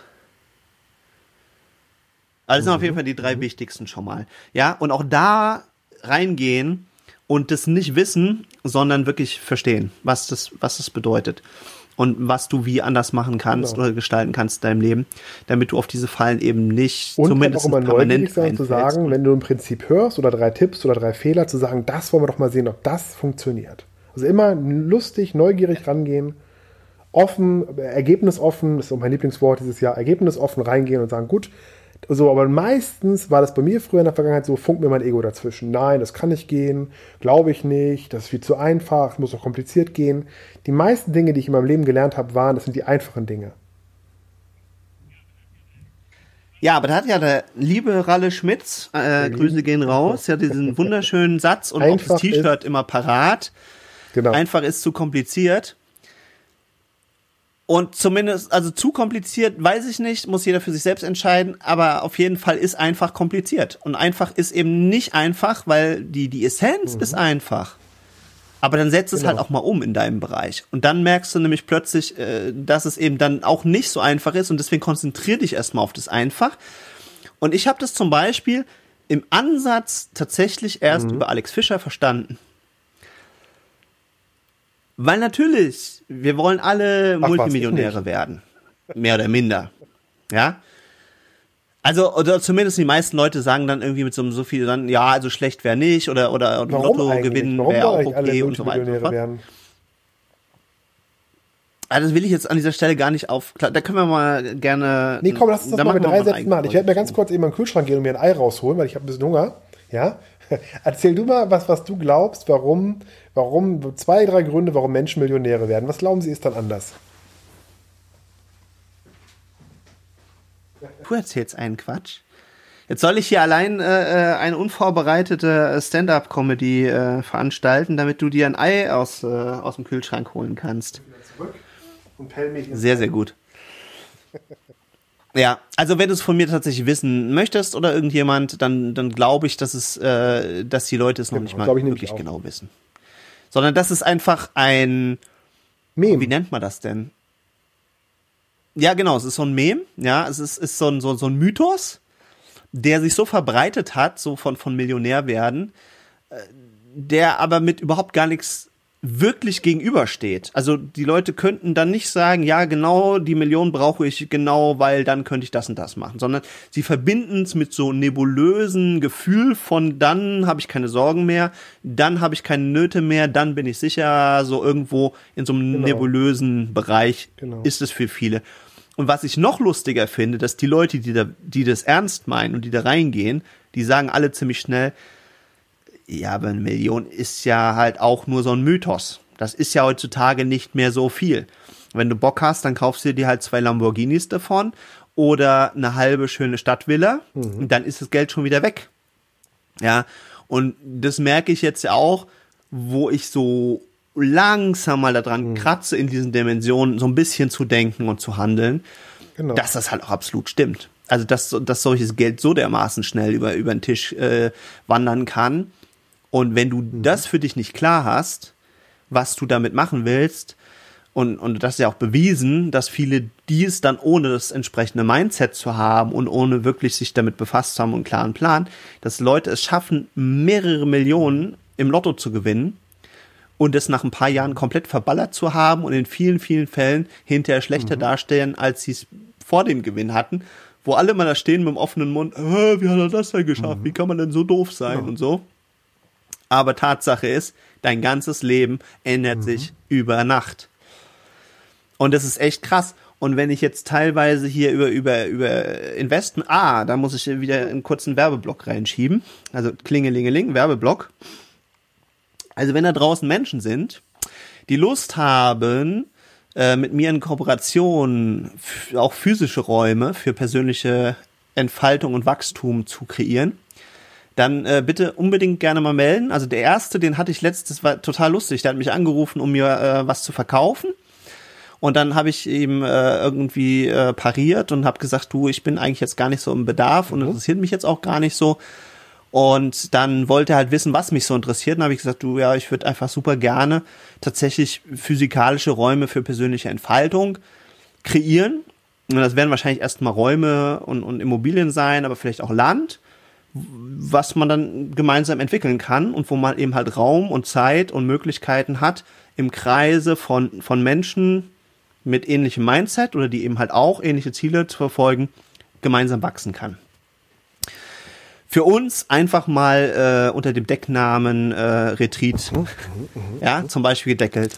Also mhm. auf jeden Fall die drei mhm. wichtigsten schon mal. Ja, und auch da reingehen und das nicht wissen, sondern wirklich verstehen, was das, was das bedeutet. und was du wie anders machen kannst Genau. oder gestalten kannst in deinem Leben, damit du auf diese Fallen eben nicht Und halt zumindest auch immer permanent sein zu sagen, wenn du ein Prinzip hörst oder drei Tipps oder drei Fehler, zu sagen, das wollen wir doch mal sehen, ob das funktioniert. Also immer lustig, neugierig rangehen, offen, äh, ergebnisoffen, das ist auch mein Lieblingswort dieses Jahr, ergebnisoffen reingehen und sagen, gut, so, aber meistens war das bei mir früher in der Vergangenheit so, funkt mir mein Ego dazwischen. Nein, das kann nicht gehen, glaube ich nicht, das ist viel zu einfach, muss doch kompliziert gehen. Die meisten Dinge, die ich in meinem Leben gelernt habe, waren, das sind die einfachen Dinge. Ja, aber da hat ja der liebe Ralle Schmitz, äh, Grüße gehen raus, ja diesen wunderschönen Satz und auch Einfach das T-Shirt immer parat. Genau. Einfach ist zu kompliziert. Und zumindest, also zu kompliziert, weiß ich nicht, muss jeder für sich selbst entscheiden, aber auf jeden Fall ist einfach kompliziert. Und einfach ist eben nicht einfach, weil die, die Essenz ist einfach. Aber dann setzt es Genau. halt auch mal um in deinem Bereich. Und dann merkst du nämlich plötzlich, äh, dass es eben dann auch nicht so einfach ist und deswegen konzentrier dich erstmal auf das einfach. Und ich habe das zum Beispiel im Ansatz tatsächlich erst über Alex Fischer verstanden. Weil natürlich, wir wollen alle was, ich Multimillionäre werden. Mehr oder minder. Ja? Also, oder zumindest die meisten Leute sagen dann irgendwie mit so, so viel dann, ja, also schlecht wäre nicht, oder, oder, oder Lotto eigentlich? gewinnen wäre auch okay alle und so weiter. und so Multimillionäre fort. werden? Also das will ich jetzt an dieser Stelle gar nicht auf. Da können wir mal gerne. Nee, komm, lass uns das da mal mit drei mal Sätzen machen. Ich werde mir ganz kurz eben in den Kühlschrank gehen und mir ein Ei rausholen, weil ich habe ein bisschen Hunger. Ja? Erzähl du mal, was, was du glaubst, warum, warum, zwei, drei Gründe, warum Menschen Millionäre werden. Was glauben sie ist dann anders? Du erzählst einen Quatsch. Jetzt soll ich hier allein äh, äh, eine unvorbereitete Stand-up-Comedy äh, veranstalten, damit du dir ein Ei aus, äh, aus dem Kühlschrank holen kannst. Zurück und mich Sehr, sehr gut. Ja, also wenn du es von mir tatsächlich wissen möchtest oder irgendjemand, dann, dann glaube ich, dass es, äh, dass die Leute es noch Genau, nicht mal wirklich auch. genau wissen. Sondern das ist einfach ein, Mem. wie nennt man das denn? Ja, genau, es ist so ein Mem, ja, es ist, ist so, ein, so, so ein Mythos, der sich so verbreitet hat, so von, von Millionär werden, äh, der aber mit überhaupt gar nichts wirklich gegenübersteht. Also die Leute könnten dann nicht sagen, ja, genau, die Million brauche ich genau, weil dann könnte ich das und das machen, sondern sie verbinden es mit so nebulösen Gefühl von dann habe ich keine Sorgen mehr, dann habe ich keine Nöte mehr, dann bin ich sicher, so irgendwo in so einem Genau. nebulösen Bereich Genau. ist es für viele. Und was ich noch lustiger finde, dass die Leute, die da, die das ernst meinen und die da reingehen, die sagen alle ziemlich schnell, ja, aber eine Million ist ja halt auch nur so ein Mythos. Das ist ja heutzutage nicht mehr so viel. Wenn du Bock hast, dann kaufst du dir halt zwei Lamborghinis davon oder eine halbe schöne Stadtvilla und dann ist das Geld schon wieder weg. Ja, und das merke ich jetzt ja auch, wo ich so langsam mal daran kratze, in diesen Dimensionen so ein bisschen zu denken und zu handeln, Genau. dass das halt auch absolut stimmt. Also, dass, dass solches Geld so dermaßen schnell über, über den Tisch äh, wandern kann. Und wenn du das für dich nicht klar hast, was du damit machen willst, und, und das ist ja auch bewiesen, dass viele dies dann ohne das entsprechende Mindset zu haben und ohne wirklich sich damit befasst zu haben und einen klaren Plan, dass Leute es schaffen, mehrere Millionen im Lotto zu gewinnen und es nach ein paar Jahren komplett verballert zu haben und in vielen, vielen Fällen hinterher schlechter darstellen, als sie es vor dem Gewinn hatten, wo alle mal da stehen mit dem offenen Mund, äh, wie hat er das denn geschafft? Wie kann man denn so doof sein? Und so. Aber Tatsache ist, dein ganzes Leben ändert sich über Nacht. Und das ist echt krass. Und wenn ich jetzt teilweise hier über, über, über Investen, ah, da muss ich wieder einen kurzen Werbeblock reinschieben. Also Klingelingeling, Werbeblock. Also wenn da draußen Menschen sind, die Lust haben, äh, mit mir in Kooperation auch physische Räume für persönliche Entfaltung und Wachstum zu kreieren, dann äh, bitte unbedingt gerne mal melden. Also der erste, den hatte ich letztes, war total lustig. Der hat mich angerufen, um mir äh, was zu verkaufen. Und dann habe ich ihm äh, irgendwie äh, pariert und habe gesagt, du, ich bin eigentlich jetzt gar nicht so im Bedarf und interessiert mich jetzt auch gar nicht so. Und dann wollte er halt wissen, was mich so interessiert. Und habe ich gesagt, du, ja, ich würde einfach super gerne tatsächlich physikalische Räume für persönliche Entfaltung kreieren. Und das werden wahrscheinlich erstmal Räume und, und Immobilien sein, aber vielleicht auch Land, was man dann gemeinsam entwickeln kann und wo man eben halt Raum und Zeit und Möglichkeiten hat, im Kreise von, von Menschen mit ähnlichem Mindset oder die eben halt auch ähnliche Ziele zu verfolgen, gemeinsam wachsen kann. Für uns einfach mal äh, unter dem Decknamen äh, Retreat, mhm, ja, zum Beispiel gedeckelt.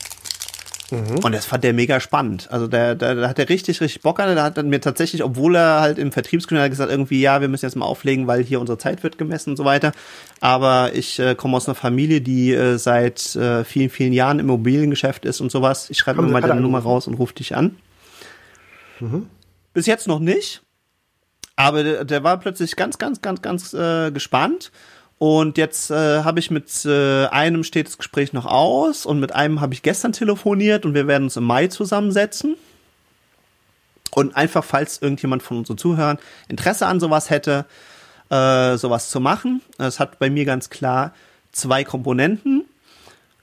Mhm. Und das fand der mega spannend. Also der, der, der hat er richtig, richtig Bock an. Der hat dann mir tatsächlich, obwohl er halt im Vertriebsgründer gesagt, irgendwie, ja, wir müssen jetzt mal auflegen, weil hier unsere Zeit wird gemessen und so weiter. Aber ich äh, komme aus einer Familie, die äh, seit äh, vielen, vielen Jahren im Immobiliengeschäft ist und sowas. Ich schreibe mir mal deine Nummer raus und rufe dich an. Mhm. Bis jetzt noch nicht. Aber der, der war plötzlich ganz, ganz, ganz, ganz äh, gespannt und jetzt äh, habe ich mit äh, einem steht das Gespräch noch aus und mit einem habe ich gestern telefoniert und wir werden uns im Mai zusammensetzen. Und einfach, falls irgendjemand von unseren Zuhörern Interesse an sowas hätte, äh, sowas zu machen. Es hat bei mir ganz klar zwei Komponenten.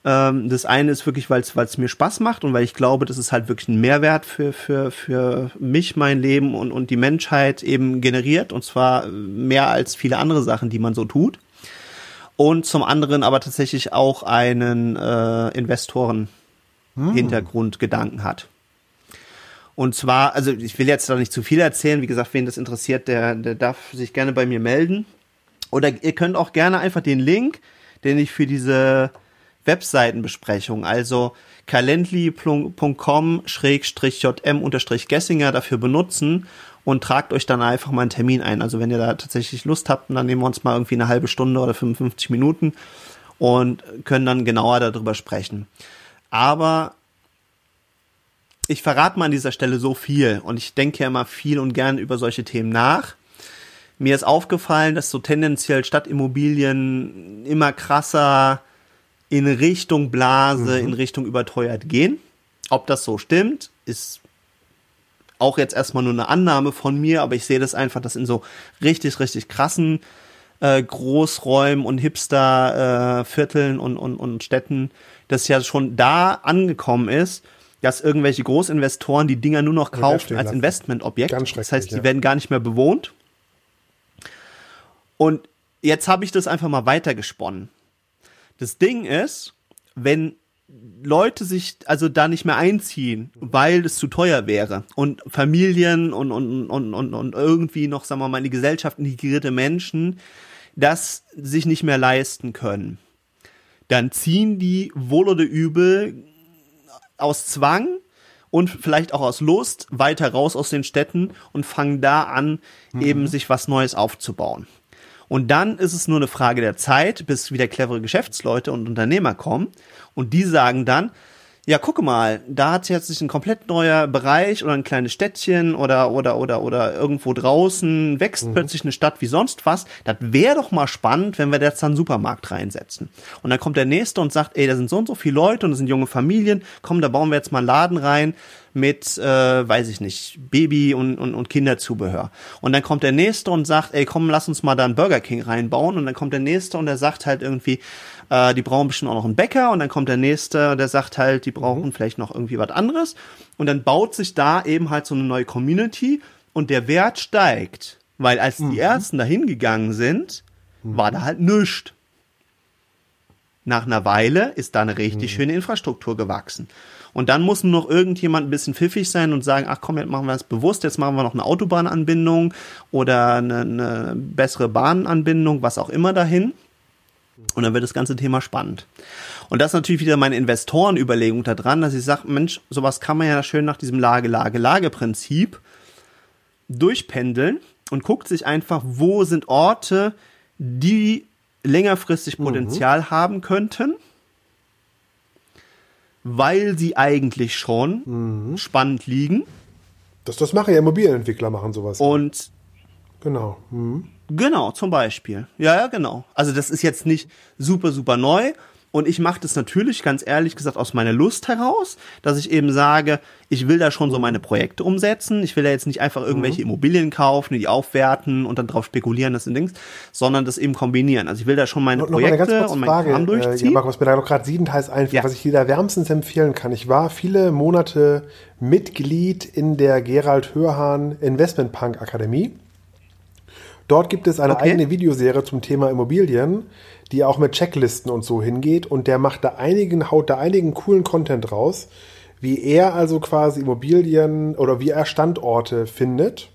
Ähm, das eine ist wirklich, weil es mir Spaß macht und weil ich glaube, das ist halt wirklich ein Mehrwert für, für, für mich, mein Leben und, und die Menschheit eben generiert. Und zwar mehr als viele andere Sachen, die man so tut und zum anderen aber tatsächlich auch einen äh, Investoren-Hintergrundgedanken hm. hat. Und zwar, also ich will jetzt da nicht zu viel erzählen, wie gesagt, wen das interessiert, der, der darf sich gerne bei mir melden. Oder ihr könnt auch gerne einfach den Link, den ich für diese Webseitenbesprechung, also calendly.com-jm-gessinger dafür benutzen und tragt euch dann einfach mal einen Termin ein. Also wenn ihr da tatsächlich Lust habt, dann nehmen wir uns mal irgendwie eine halbe Stunde oder 55 Minuten und können dann genauer darüber sprechen. Aber ich verrate mal an dieser Stelle so viel und ich denke ja immer viel und gern über solche Themen nach. Mir ist aufgefallen, dass so tendenziell Stadtimmobilien immer krasser in Richtung Blase, mhm. in Richtung überteuert gehen. Ob das so stimmt, ist auch jetzt erstmal nur eine Annahme von mir, aber ich sehe das einfach, dass in so richtig, richtig krassen äh, Großräumen und Hipster-Vierteln äh, und, und, und Städten, das ja schon da angekommen ist, dass irgendwelche Großinvestoren die Dinger nur noch kaufen als Investmentobjekt. Das heißt, die ja. werden gar nicht mehr bewohnt. Und jetzt habe ich das einfach mal weitergesponnen. Das Ding ist, wenn Leute sich also da nicht mehr einziehen, weil es zu teuer wäre und Familien und, und, und, und, und irgendwie noch, sagen wir mal, in die Gesellschaft integrierte Menschen das sich nicht mehr leisten können. Dann ziehen die wohl oder übel aus Zwang und vielleicht auch aus Lust weiter raus aus den Städten und fangen da an, mhm. eben sich was Neues aufzubauen. Und dann ist es nur eine Frage der Zeit, bis wieder clevere Geschäftsleute und Unternehmer kommen. Und die sagen dann, ja, gucke mal, da hat jetzt sich ein komplett neuer Bereich oder ein kleines Städtchen oder oder oder oder irgendwo draußen wächst mhm. plötzlich eine Stadt wie sonst was. Das wäre doch mal spannend, wenn wir jetzt da einen Supermarkt reinsetzen. Und dann kommt der nächste und sagt, ey, da sind so und so viele Leute und das sind junge Familien. Komm, da bauen wir jetzt mal einen Laden rein mit, äh, weiß ich nicht, Baby und, und, und Kinderzubehör. Und dann kommt der nächste und sagt, ey, komm, lass uns mal da einen Burger King reinbauen. Und dann kommt der nächste und der sagt halt irgendwie, äh, die brauchen bestimmt auch noch einen Bäcker und dann kommt der nächste, der sagt halt, die brauchen mhm. vielleicht noch irgendwie was anderes und dann baut sich da eben halt so eine neue Community und der Wert steigt, weil als mhm. die ersten dahin gegangen sind, mhm. war da halt nichts. Nach einer Weile ist da eine richtig mhm. schöne Infrastruktur gewachsen. Und dann muss nur noch irgendjemand ein bisschen pfiffig sein und sagen, ach komm, jetzt machen wir das bewusst, jetzt machen wir noch eine Autobahnanbindung oder eine, eine bessere Bahnanbindung, was auch immer dahin. Und dann wird das ganze Thema spannend. Und das ist natürlich wieder meine Investorenüberlegung da dran, dass ich sage, Mensch, sowas kann man ja schön nach diesem Lage, Lage, Lage-Prinzip durchpendeln und guckt sich einfach, wo sind Orte, die längerfristig mhm. Potenzial mhm. haben könnten, weil sie eigentlich schon mhm. spannend liegen. Das, das machen ja Immobilienentwickler, machen sowas. Und genau. Mhm. Genau, zum Beispiel. Ja, ja, genau. Also das ist jetzt nicht super, super neu. Und ich mache das natürlich, ganz ehrlich gesagt, aus meiner Lust heraus, dass ich eben sage, ich will da schon so meine Projekte umsetzen. Ich will da jetzt nicht einfach irgendwelche mhm. Immobilien kaufen, die aufwerten und dann drauf spekulieren, das sind Dings, sondern das eben kombinieren. Also ich will da schon meine Projekte und mein Frage, Kram durchziehen. Äh, ja, Markus, mir da gerade siebenteils einfällt, ja. was ich dir wärmstens empfehlen kann. Ich war viele Monate Mitglied in der Gerald Hörhahn Investment Punk Akademie. Dort gibt es eine okay. eigene Videoserie zum Thema Immobilien, die auch mit Checklisten und so hingeht und der macht da einigen, haut da einigen coolen Content raus, wie er also quasi Immobilien oder wie er Standorte findet,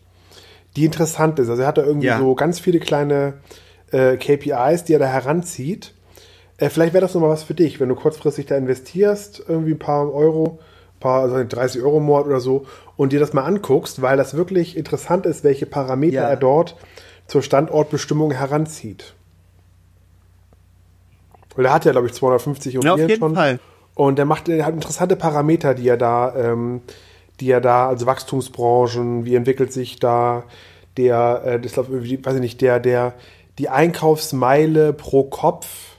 die interessant ist. Also er hat da irgendwie Ja. so ganz viele kleine äh, KPIs, die er da heranzieht. Äh, vielleicht wäre das nochmal was für dich, wenn du kurzfristig da investierst, irgendwie ein paar Euro, ein paar, also 30 Euro Monat oder so, und dir das mal anguckst, weil das wirklich interessant ist, welche Parameter Ja. er dort zur Standortbestimmung heranzieht. Weil er hat ja, glaube ich, 250 Ja, auf jeden schon. Fall. Und er macht, er hat interessante Parameter, die er da, ähm, die er da, also Wachstumsbranchen, wie entwickelt sich da der, äh, das glaub, ich, weiß ich nicht, der, der, die Einkaufsmeile pro Kopf.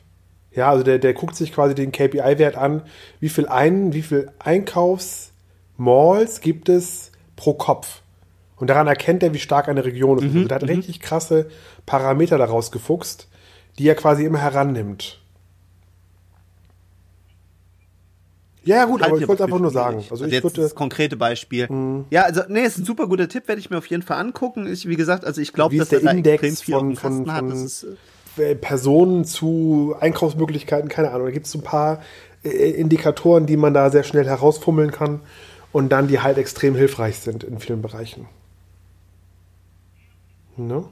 Ja, also der, der guckt sich quasi den KPI-Wert an, wie viel ein, wie viel Einkaufsmalls gibt es pro Kopf. Und daran erkennt er, wie stark eine Region ist. Mhm, also der hat richtig krasse Parameter daraus gefuchst, die er quasi immer herannimmt. Ja, ja, gut, Halt aber ich wollte einfach nur sagen. Also Also ich jetzt würde, das konkrete Beispiel. Ja, also nee, ist ein super guter Tipp, werde ich mir auf jeden Fall angucken. Ich, wie gesagt, also ich glaube, dass der er da Index viel auf von- von- hat. von- Das ist, äh, äh, Personen zu Einkaufsmöglichkeiten, keine Ahnung. Da gibt es ein paar äh, Indikatoren, die man da sehr schnell herausfummeln kann und dann die halt extrem hilfreich sind in vielen Bereichen. Ne?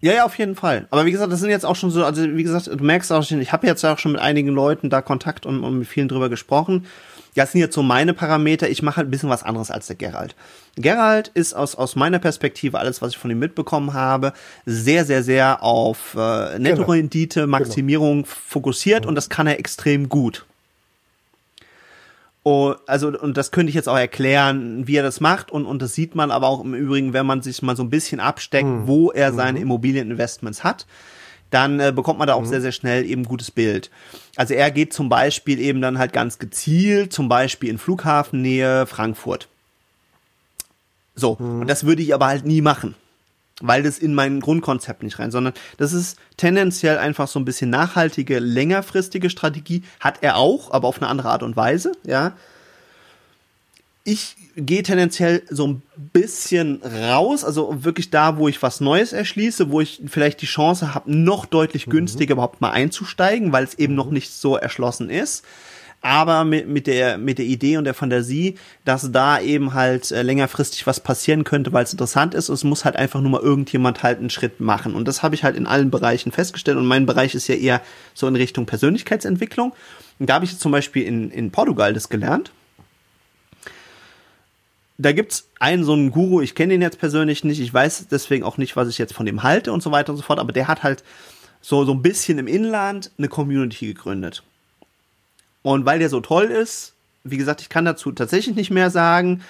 Ja, ja, auf jeden Fall. Aber wie gesagt, das sind jetzt auch schon so, also wie gesagt, du merkst auch schon, ich habe jetzt auch schon mit einigen Leuten da Kontakt und, und mit vielen drüber gesprochen. Das sind jetzt so meine Parameter. Ich mache halt ein bisschen was anderes als der Gerald. Gerald ist aus, aus meiner Perspektive, alles, was ich von ihm mitbekommen habe, sehr, sehr, sehr auf äh, Nettorendite, Maximierung fokussiert und das kann er extrem gut. Oh, also, und das könnte ich jetzt auch erklären, wie er das macht. Und, und das sieht man aber auch im Übrigen, wenn man sich mal so ein bisschen absteckt, wo er seine Immobilieninvestments hat, dann äh, bekommt man da auch sehr, sehr schnell eben gutes Bild. Also er geht zum Beispiel eben dann halt ganz gezielt, zum Beispiel in Flughafennähe Frankfurt. So, und das würde ich aber halt nie machen weil das in mein Grundkonzept nicht rein, sondern das ist tendenziell einfach so ein bisschen nachhaltige, längerfristige Strategie. Hat er auch, aber auf eine andere Art und Weise, ja. Ich gehe tendenziell so ein bisschen raus, also wirklich da, wo ich was Neues erschließe, wo ich vielleicht die Chance habe, noch deutlich günstiger überhaupt mal einzusteigen, weil es eben noch nicht so erschlossen ist aber mit, mit der mit der Idee und der Fantasie, dass da eben halt äh, längerfristig was passieren könnte, weil es interessant ist. Es muss halt einfach nur mal irgendjemand halt einen Schritt machen. Und das habe ich halt in allen Bereichen festgestellt. Und mein Bereich ist ja eher so in Richtung Persönlichkeitsentwicklung. Und da habe ich jetzt zum Beispiel in, in Portugal das gelernt. Da gibt's einen so einen Guru, ich kenne den jetzt persönlich nicht, ich weiß deswegen auch nicht, was ich jetzt von dem halte und so weiter und so fort, aber der hat halt so, so ein bisschen im Inland eine Community gegründet. Und weil der so toll ist, wie gesagt, ich kann dazu tatsächlich nicht mehr sagen,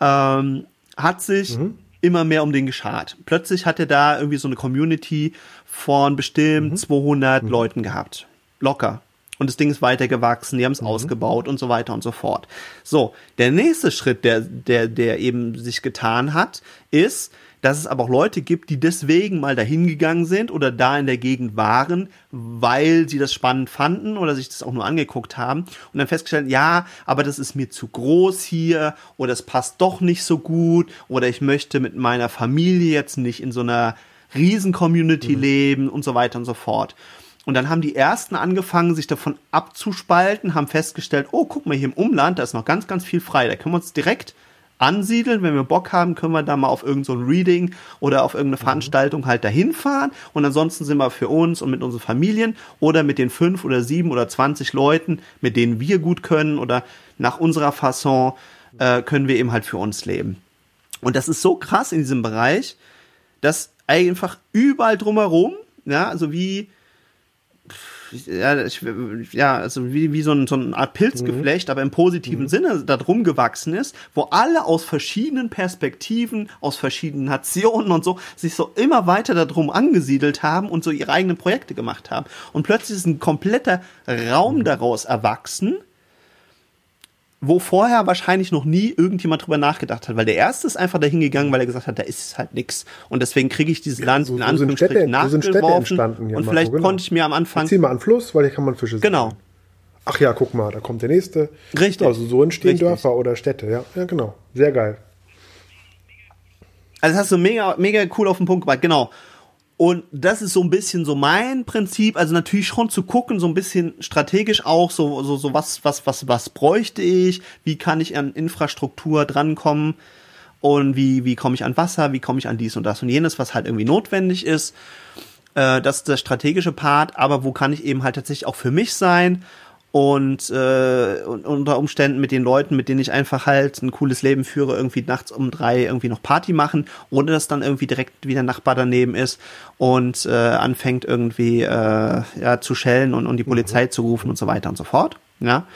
ähm, hat sich immer mehr um den geschart. Plötzlich hat er da irgendwie so eine Community von bestimmt 200 Leuten gehabt. Locker. Und das Ding ist weitergewachsen, die haben es ausgebaut und so weiter und so fort. So, der nächste Schritt, der, der, der eben sich getan hat, ist, dass es aber auch Leute gibt, die deswegen mal dahin gegangen sind oder da in der Gegend waren, weil sie das spannend fanden oder sich das auch nur angeguckt haben und dann festgestellt, ja, aber das ist mir zu groß hier oder es passt doch nicht so gut oder ich möchte mit meiner Familie jetzt nicht in so einer Riesen-Community leben und so weiter und so fort. Und dann haben die ersten angefangen, sich davon abzuspalten, haben festgestellt, oh, guck mal, hier im Umland, da ist noch ganz, ganz viel frei. Da können wir uns direkt ansiedeln. Wenn wir Bock haben, können wir da mal auf irgendein so ein Reading oder auf irgendeine Veranstaltung halt dahin fahren. Und ansonsten sind wir für uns und mit unseren Familien oder mit den fünf oder sieben oder zwanzig Leuten, mit denen wir gut können oder nach unserer Fasson äh, können wir eben halt für uns leben. Und das ist so krass in diesem Bereich, dass einfach überall drumherum, ja, also wie, ja, ich, ja, also wie, wie so, ein, so eine Art Pilzgeflecht, aber im positiven Sinne da drum gewachsen ist, wo alle aus verschiedenen Perspektiven, aus verschiedenen Nationen und so sich so immer weiter darum angesiedelt haben und so ihre eigenen Projekte gemacht haben. Und plötzlich ist ein kompletter Raum daraus erwachsen, wo vorher wahrscheinlich noch nie irgendjemand drüber nachgedacht hat, weil der erste ist einfach dahin gegangen, weil er gesagt hat, da ist halt nix und deswegen kriege ich dieses Land so- in so sind Anführungsstrichen so nachgeworfen entstanden, ja, und Marco, vielleicht genau. konnte ich mir am Anfang Zieh mal an Fluss, weil hier kann man Fische sehen. genau Ach ja, guck mal, da kommt der nächste. Richtig. Also so entstehen Richtig. Dörfer oder Städte, ja. Ja, genau. Sehr geil. Also das hast du mega, mega cool auf den Punkt gebracht, genau. Und das ist so ein bisschen so mein Prinzip, also natürlich schon zu gucken, so ein bisschen strategisch auch, so, so, so was, was, was, was bräuchte ich, wie kann ich an Infrastruktur drankommen? Und wie, wie komme ich an Wasser, wie komme ich an dies und das und jenes, was halt irgendwie notwendig ist. Äh, das ist der strategische Part, aber wo kann ich eben halt tatsächlich auch für mich sein und, äh, unter Umständen mit den Leuten, mit denen ich einfach halt ein cooles Leben führe, irgendwie nachts um drei irgendwie noch Party machen, ohne dass dann irgendwie direkt wieder Nachbar daneben ist und äh, anfängt irgendwie äh, ja, zu schellen und, und die Polizei mhm. zu rufen und so weiter und so fort. Ja.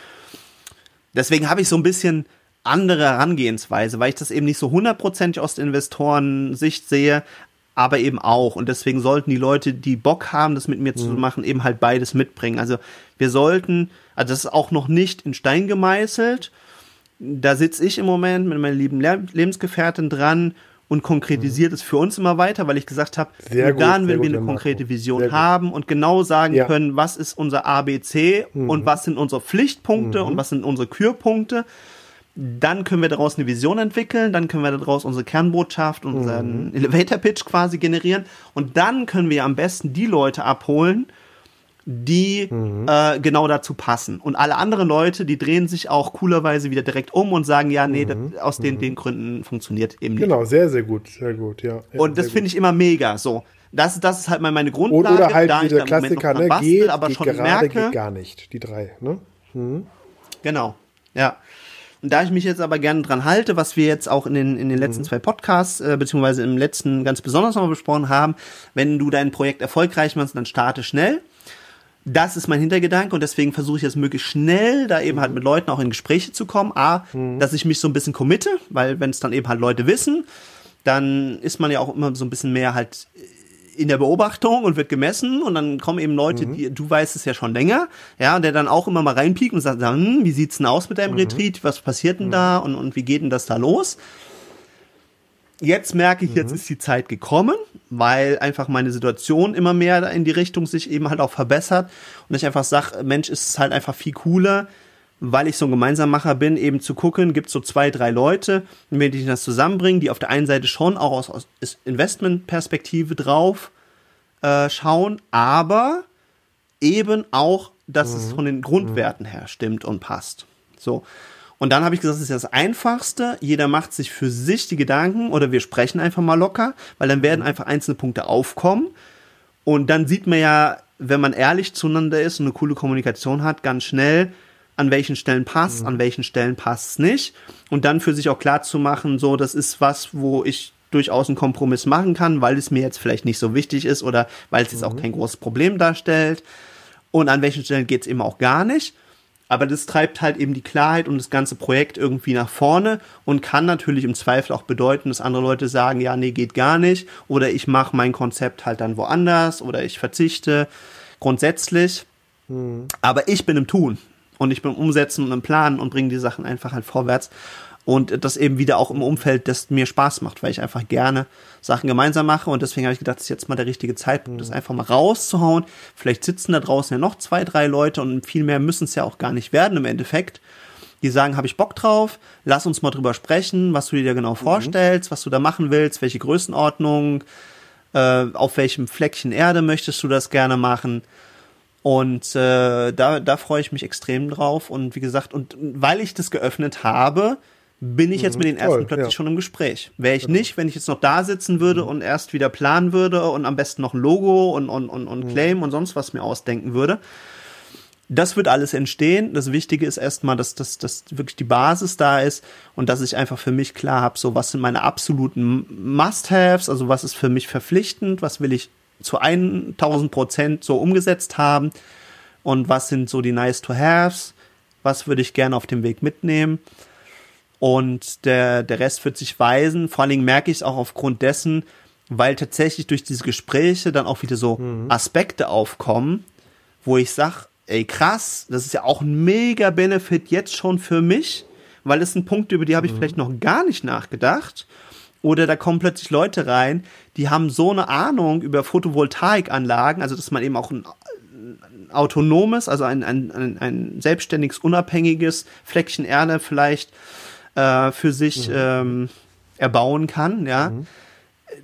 Deswegen habe ich so ein bisschen andere Herangehensweise, weil ich das eben nicht so hundertprozentig aus der Investorensicht sehe, aber eben auch. Und deswegen sollten die Leute, die Bock haben, das mit mir mhm. zu machen, eben halt beides mitbringen. Also wir sollten, also das ist auch noch nicht in Stein gemeißelt. Da sitze ich im Moment mit meiner lieben Le Lebensgefährtin dran und konkretisiert mhm. es für uns immer weiter, weil ich gesagt habe, nur dann, wenn wir eine konkrete Vision haben und genau sagen ja. können, was ist unser ABC mhm. und was sind unsere Pflichtpunkte mhm. und was sind unsere Kürpunkte, dann können wir daraus eine Vision entwickeln, dann können wir daraus unsere Kernbotschaft, unseren mhm. Elevator Pitch quasi generieren und dann können wir am besten die Leute abholen, die mhm. äh, genau dazu passen. Und alle anderen Leute, die drehen sich auch coolerweise wieder direkt um und sagen, ja, nee, mhm. das, aus den, mhm. den Gründen funktioniert eben nicht. Genau, sehr, sehr gut, sehr gut, ja. und das finde ich immer mega, so. Das, das ist halt mal meine Grundlage. Oder halt da dieser Klassiker, ne, bastel, geht, aber geht schon gerade, merke, geht gar nicht, die drei, ne? Mhm. Genau, ja. Und da ich mich jetzt aber gerne dran halte, was wir jetzt auch in den, in den letzten mhm. zwei Podcasts, äh, beziehungsweise im letzten ganz besonders nochmal besprochen haben, wenn du dein Projekt erfolgreich machst, dann starte schnell. Das ist mein Hintergedanke und deswegen versuche ich jetzt möglichst schnell, da eben halt mit Leuten auch in Gespräche zu kommen. A, mhm. dass ich mich so ein bisschen committe, weil wenn es dann eben halt Leute wissen, dann ist man ja auch immer so ein bisschen mehr halt in der Beobachtung und wird gemessen und dann kommen eben Leute, mhm. die, du weißt es ja schon länger, ja, der dann auch immer mal reinpiekt und sagt, hm, wie sieht's denn aus mit deinem mhm. Retreat? Was passiert denn mhm. da und, und wie geht denn das da los? Jetzt merke ich, jetzt mhm. ist die Zeit gekommen, weil einfach meine Situation immer mehr in die Richtung sich eben halt auch verbessert und ich einfach sage, Mensch, ist es halt einfach viel cooler, weil ich so ein Gemeinsammacher bin, eben zu gucken, gibt so zwei, drei Leute, mit denen ich das zusammenbringen, die auf der einen Seite schon auch aus, aus Investmentperspektive drauf äh, schauen, aber eben auch, dass mhm. es von den Grundwerten her stimmt und passt. So. Und dann habe ich gesagt, das ist ja das Einfachste. Jeder macht sich für sich die Gedanken oder wir sprechen einfach mal locker, weil dann werden mhm. einfach einzelne Punkte aufkommen. Und dann sieht man ja, wenn man ehrlich zueinander ist und eine coole Kommunikation hat, ganz schnell, an welchen Stellen passt, mhm. an welchen Stellen passt es nicht. Und dann für sich auch klar zu machen, so, das ist was, wo ich durchaus einen Kompromiss machen kann, weil es mir jetzt vielleicht nicht so wichtig ist oder weil es jetzt auch mhm. kein großes Problem darstellt. Und an welchen Stellen geht es eben auch gar nicht. Aber das treibt halt eben die Klarheit und das ganze Projekt irgendwie nach vorne und kann natürlich im Zweifel auch bedeuten, dass andere Leute sagen, ja, nee, geht gar nicht. Oder ich mache mein Konzept halt dann woanders oder ich verzichte grundsätzlich. Mhm. Aber ich bin im Tun und ich bin im Umsetzen und im Planen und bringe die Sachen einfach halt vorwärts. Und das eben wieder auch im Umfeld, das mir Spaß macht, weil ich einfach gerne Sachen gemeinsam mache. Und deswegen habe ich gedacht, das ist jetzt mal der richtige Zeitpunkt, das einfach mal rauszuhauen. Vielleicht sitzen da draußen ja noch zwei, drei Leute und viel mehr müssen es ja auch gar nicht werden im Endeffekt. Die sagen, habe ich Bock drauf, lass uns mal drüber sprechen, was du dir genau mhm. vorstellst, was du da machen willst, welche Größenordnung, äh, auf welchem Fleckchen Erde möchtest du das gerne machen. Und äh, da, da freue ich mich extrem drauf. Und wie gesagt, und weil ich das geöffnet habe, bin ich jetzt mhm, mit den ersten toll, plötzlich ja. schon im Gespräch. Wäre ich genau. nicht, wenn ich jetzt noch da sitzen würde mhm. und erst wieder planen würde und am besten noch Logo und, und, und, und mhm. Claim und sonst was mir ausdenken würde. Das wird alles entstehen. Das Wichtige ist erstmal, dass, dass, dass wirklich die Basis da ist und dass ich einfach für mich klar habe, so was sind meine absoluten Must-Haves, also was ist für mich verpflichtend, was will ich zu 1000 Prozent so umgesetzt haben und was sind so die Nice-to-Haves, was würde ich gerne auf dem Weg mitnehmen. Und der, der Rest wird sich weisen. Vor allen Dingen merke ich es auch aufgrund dessen, weil tatsächlich durch diese Gespräche dann auch wieder so mhm. Aspekte aufkommen, wo ich sage, ey krass, das ist ja auch ein mega Benefit jetzt schon für mich, weil es sind Punkte, über die habe ich mhm. vielleicht noch gar nicht nachgedacht. Oder da kommen plötzlich Leute rein, die haben so eine Ahnung über Photovoltaikanlagen, also dass man eben auch ein, autonomes, also ein, ein, ein, ein selbstständiges, unabhängiges Fleckchen Erde vielleicht äh, für sich mhm. ähm, erbauen kann, ja. Mhm.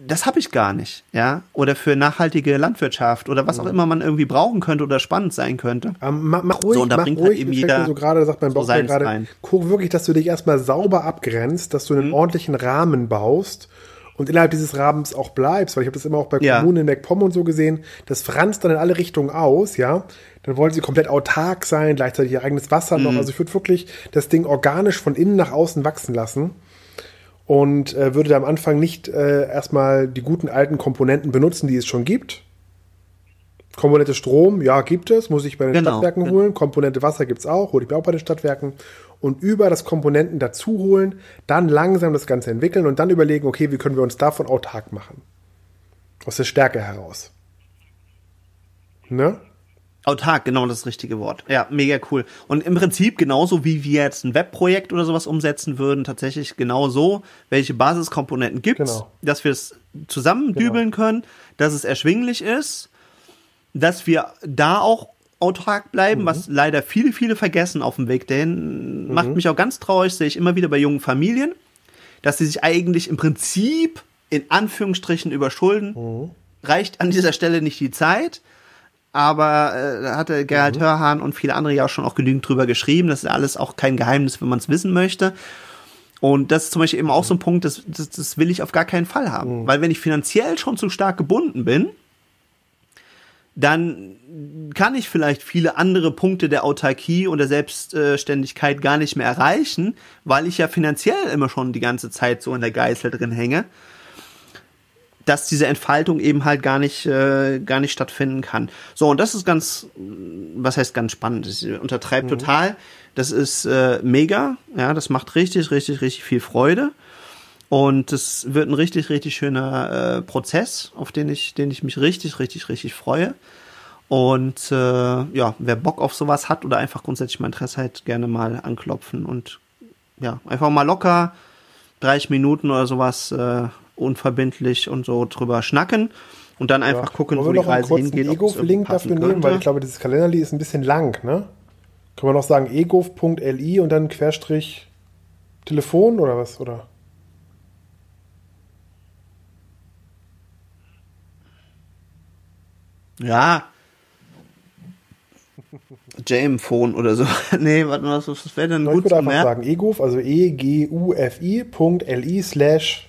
das habe ich gar nicht, ja, oder für nachhaltige Landwirtschaft oder was auch immer man irgendwie brauchen könnte oder spannend sein könnte. Ähm, mach, mach ruhig, So, und da mach bringt ruhig, halt eben jeder so gerade, sagt mein so mir seins gerade, guck wirklich, dass du dich erstmal sauber abgrenzt, dass du Mhm. einen ordentlichen Rahmen baust und innerhalb dieses Rahmens auch bleibst, weil ich habe das immer auch bei Ja. Kommunen in MacPom und so gesehen, das franzt dann in alle Richtungen aus, ja. Dann wollen sie komplett autark sein, gleichzeitig ihr eigenes Wasser Mhm. noch. Also ich würde wirklich das Ding organisch von innen nach außen wachsen lassen und äh, würde da am Anfang nicht äh, erstmal die guten alten Komponenten benutzen, die es schon gibt. Komponente Strom, ja, gibt es, muss ich bei den Genau, Stadtwerken holen. Komponente Wasser gibt's auch, hole ich mir auch bei den Stadtwerken. Und über das Komponenten dazu holen, dann langsam das Ganze entwickeln und dann überlegen, okay, wie können wir uns davon autark machen? Aus der Stärke heraus. Ne? Autark, genau das richtige Wort. Ja, mega cool. Und im Prinzip genauso wie wir jetzt ein Webprojekt oder sowas umsetzen würden, tatsächlich genau so, welche Basiskomponenten gibt's, Genau. dass wir es zusammendübeln können, dass es erschwinglich ist, dass wir da auch autark bleiben, was leider viele, viele vergessen auf dem Weg dahin. Macht mich auch ganz traurig, sehe ich immer wieder bei jungen Familien, dass sie sich eigentlich im Prinzip in Anführungsstrichen überschulden. Reicht an dieser Stelle nicht die Zeit, aber äh, da hatte Gerhard Hörhan und viele andere ja auch schon auch genügend drüber geschrieben. Das ist alles auch kein Geheimnis, wenn man es wissen möchte. Und das ist zum Beispiel eben auch so ein Punkt, das, das, das will ich auf gar keinen Fall haben. Weil wenn ich finanziell schon zu stark gebunden bin, dann kann ich vielleicht viele andere Punkte der Autarkie und der Selbstständigkeit gar nicht mehr erreichen, weil ich ja finanziell immer schon die ganze Zeit so in der Geißel drin hänge, dass diese Entfaltung eben halt gar nicht, äh, gar nicht stattfinden kann. So, und das ist ganz, was heißt ganz spannend? Das untertreibt total. Das ist äh, mega, ja, das macht richtig, richtig, richtig viel Freude. Und es wird ein richtig, richtig schöner äh, Prozess, auf den ich, den ich mich richtig, richtig, richtig freue. Und äh, ja, wer Bock auf sowas hat oder einfach grundsätzlich mal Interesse hat, gerne mal anklopfen und ja, einfach mal locker 30 Minuten oder sowas äh, unverbindlich und so drüber schnacken und dann einfach gucken, Wollen wo wir die noch einen Reise kurzen hingeht. ob es irgendwie EGOV-Link passen dafür nehmen, weil ich glaube, dieses Kalenderli ist ein bisschen lang, ne? Können wir noch sagen egov.li und dann Querstrich Telefon oder was? Oder? Ja. Jam-Phone oder so. nee, warte mal, was, was wäre denn Ich gut würde zu einfach merken? sagen egov, also e-g-u-f-i.li slash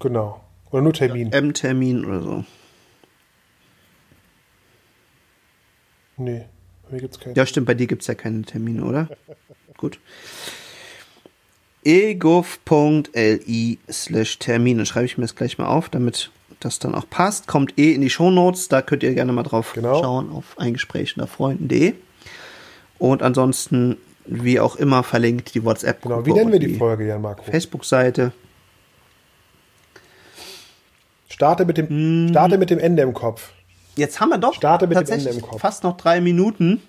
genau. Oder nur Termin. M-Termin oder so. Nee, hier gibt's keinen. Ja, stimmt, bei dir gibt's ja keine Termine, oder? Gut. egov.li slash Termin. Dann schreibe ich mir das gleich mal auf, damit das dann auch passt. Kommt eh in die Shownotes, da könnt ihr gerne mal drauf Genau. schauen auf eingespräch unter Freunden.de. Und ansonsten, wie auch immer, verlinkt die WhatsApp-Gruppe. Genau, wie nennen wir und die Folge, Jan Marco? Facebook-Seite. Starte mit, dem, starte mit dem Ende im Kopf. Jetzt haben wir doch Starte mit dem tatsächlich Ende im Kopf. fast noch drei Minuten.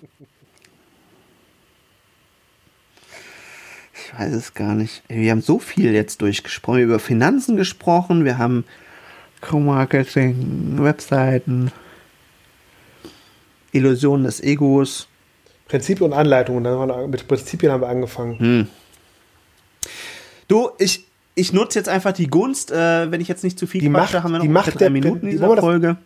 Ich weiß es gar nicht. Wir haben so viel jetzt durchgesprochen. Wir haben über Finanzen gesprochen, wir haben Co-Marketing, Webseiten, Illusionen des Egos. Prinzip und Anleitung. Und dann haben wir, mit Prinzipien haben wir angefangen. Hm. Du, ich, ich nutze jetzt einfach die Gunst, äh, wenn ich jetzt nicht zu viel Die quatsche, Macht- haben wir noch die Macht drei der- Minuten in dieser Folge.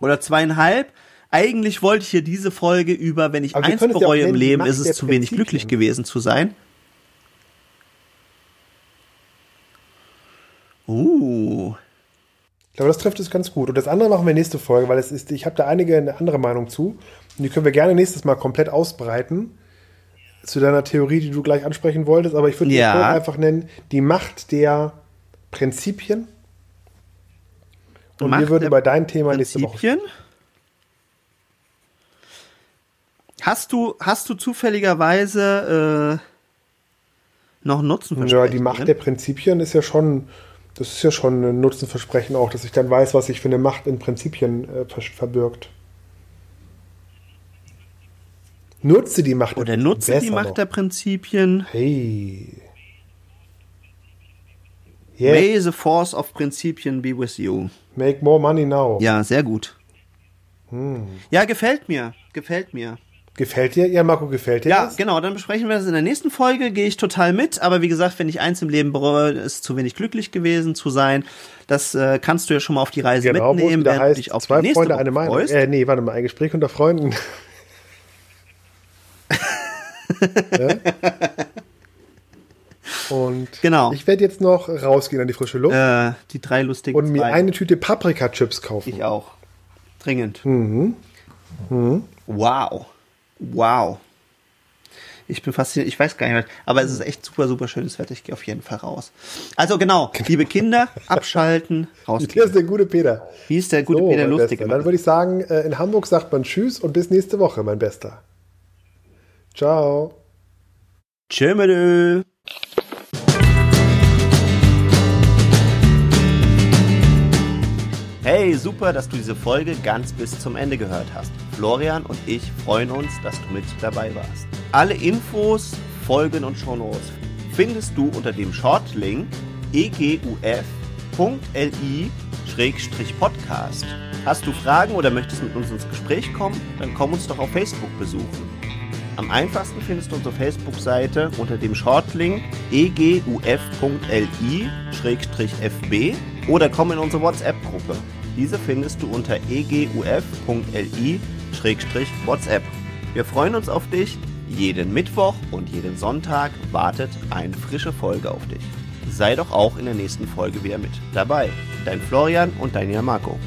Oder zweieinhalb. Eigentlich wollte ich hier diese Folge über, wenn ich eins bereue im Leben, Macht ist es zu wenig glücklich gewesen zu sein. Uh. Ich glaube, das trifft es ganz gut. Und das andere machen wir nächste Folge, weil es ist, ich habe da einige eine andere Meinung zu. Und die können wir gerne nächstes Mal komplett ausbreiten. Zu deiner Theorie, die du gleich ansprechen wolltest. Aber ich würde Ja. Einfach nennen, die Macht der Prinzipien. Und Macht wir würden über dein Thema nächste Woche Prinzipien. Hast du, hast du zufälligerweise äh, noch einen Nutzen Ja, die Macht der Prinzipien ist ja schon, das ist ja schon ein Nutzenversprechen auch, dass ich dann weiß, was sich für eine Macht in Prinzipien äh, ver- verbirgt. Nutze die Macht Oder der nutze die Macht noch. der Prinzipien. Hey. Yeah. May the force of Prinzipien be with you. Make more money now. Ja, sehr gut. Hm. Ja, gefällt mir. Gefällt mir. Gefällt dir? Ja, Marco, gefällt dir Ja, das? genau, dann besprechen wir das in der nächsten Folge, gehe ich total mit, aber wie gesagt, wenn ich eins im Leben bereue, ist zu wenig glücklich gewesen zu sein. Das äh, kannst du ja schon mal auf die Reise Genau, mitnehmen, während du heißt, dich auf zwei die nächste Freunde, Woche eine Meinung. freust. Äh, nee, warte mal, ein Gespräch unter Freunden. Und Genau. ich werde jetzt noch rausgehen an die frische Luft Äh, die drei lustigen und mir zwei. eine Tüte Paprika-Chips kaufen. Ich auch. Dringend. Mhm. Wow. Wow. Ich bin fasziniert. Ich weiß gar nicht, was- aber es ist echt super, super schönes Wetter. Ich gehe auf jeden Fall raus. Also genau, liebe Kinder, abschalten, Hier ist rausgehen. der gute Peter. Wie ist der gute So, Peter lustig. Dann würde ich sagen, äh, in Hamburg sagt man Tschüss und bis nächste Woche, mein Bester. Ciao. Tschö, Menü. Hey, super, dass du diese Folge ganz bis zum Ende gehört hast. Florian und ich freuen uns, dass du mit dabei warst. Alle Infos, Folgen und Shownotes findest du unter dem Shortlink eguf.li-podcast. Hast du Fragen oder möchtest mit uns ins Gespräch kommen? Dann komm uns doch auf Facebook besuchen. Am einfachsten findest du unsere Facebook-Seite unter dem Shortlink eguf.li-fb oder komm in unsere WhatsApp-Gruppe. Diese findest du unter eguf.li-whatsapp. Wir freuen uns auf dich. Jeden Mittwoch und jeden Sonntag wartet eine frische Folge auf dich. Sei doch auch in der nächsten Folge wieder mit dabei. Dein Florian und dein Jan Marco.